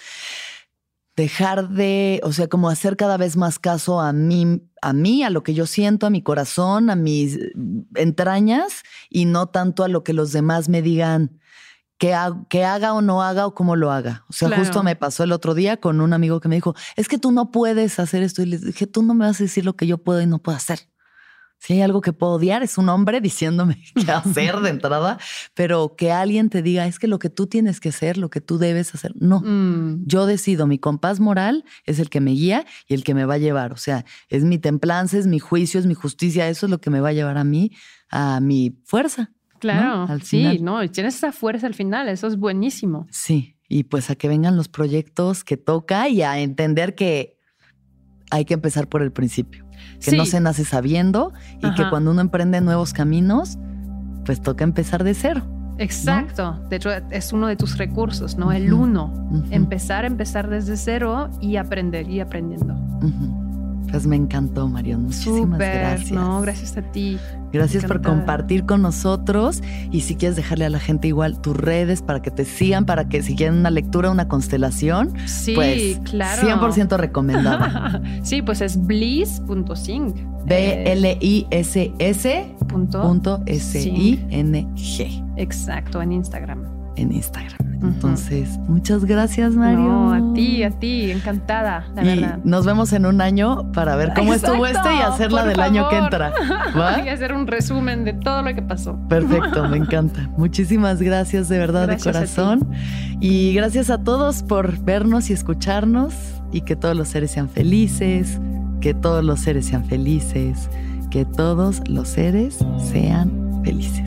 dejar de, o sea, como hacer cada vez más caso a mí, a mí, a lo que yo siento, a mi corazón, a mis entrañas y no tanto a lo que los demás me digan que, ha- que haga o no haga o cómo lo haga. O sea, Claro. justo me pasó el otro día con un amigo que me dijo, es que tú no puedes hacer esto y le dije, tú no me vas a decir lo que yo puedo y no puedo hacer. Si hay algo que puedo odiar, es un hombre diciéndome qué hacer de entrada, pero que alguien te diga, es que lo que tú tienes que hacer, lo que tú debes hacer, no. Mm, Yo decido, mi compás moral es el que me guía y el que me va a llevar. O sea, es mi templanza, es mi juicio, es mi justicia. Eso es lo que me va a llevar a mí, a mi fuerza. claro. Al sí, final. no, y tienes esa fuerza al final. Eso es buenísimo. Sí, y pues a que vengan los proyectos que toca y a entender que hay que empezar por el principio. Que no se nace sabiendo y que cuando uno emprende nuevos caminos, pues toca empezar de cero. Exacto. De hecho, es uno de tus recursos, ¿no? El Ujú. uno. Ujú, Empezar, empezar desde cero y aprender y aprendiendo. ujú. Pues me encantó, Marion. Muchísimas gracias. No, gracias a ti. Gracias por compartir con nosotros y si quieres dejarle a la gente igual tus redes para que te sigan, para que si quieren una lectura, una constelación, Sí, pues claro. 100% recomendada. sí, pues es bliss.sing. B-L-I-S-S punto punto S-I-N-G Exacto, en Instagram. en Instagram. Entonces, muchas gracias, Mario. No, a ti, a ti, encantada, la y verdad. nos vemos en un año para ver cómo estuvo este y hacerla del año que entra. ¿Va? A hacer un resumen de todo lo que pasó. Perfecto, me encanta. Muchísimas gracias de verdad Gracias de corazón. Y gracias a todos por vernos y escucharnos y que todos los seres sean felices, que todos los seres sean felices, que todos los seres sean felices.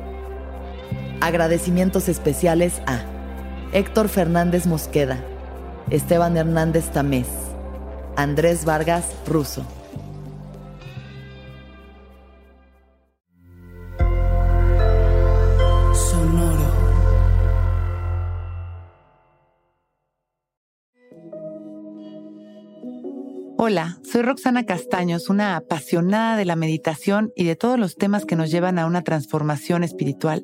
Agradecimientos especiales a Héctor Fernández Mosqueda, Esteban Hernández Tamés, Andrés Vargas Russo. Sonoro. Hola, soy Roxana Castaños, una apasionada de la meditación y de todos los temas que nos llevan a una transformación espiritual,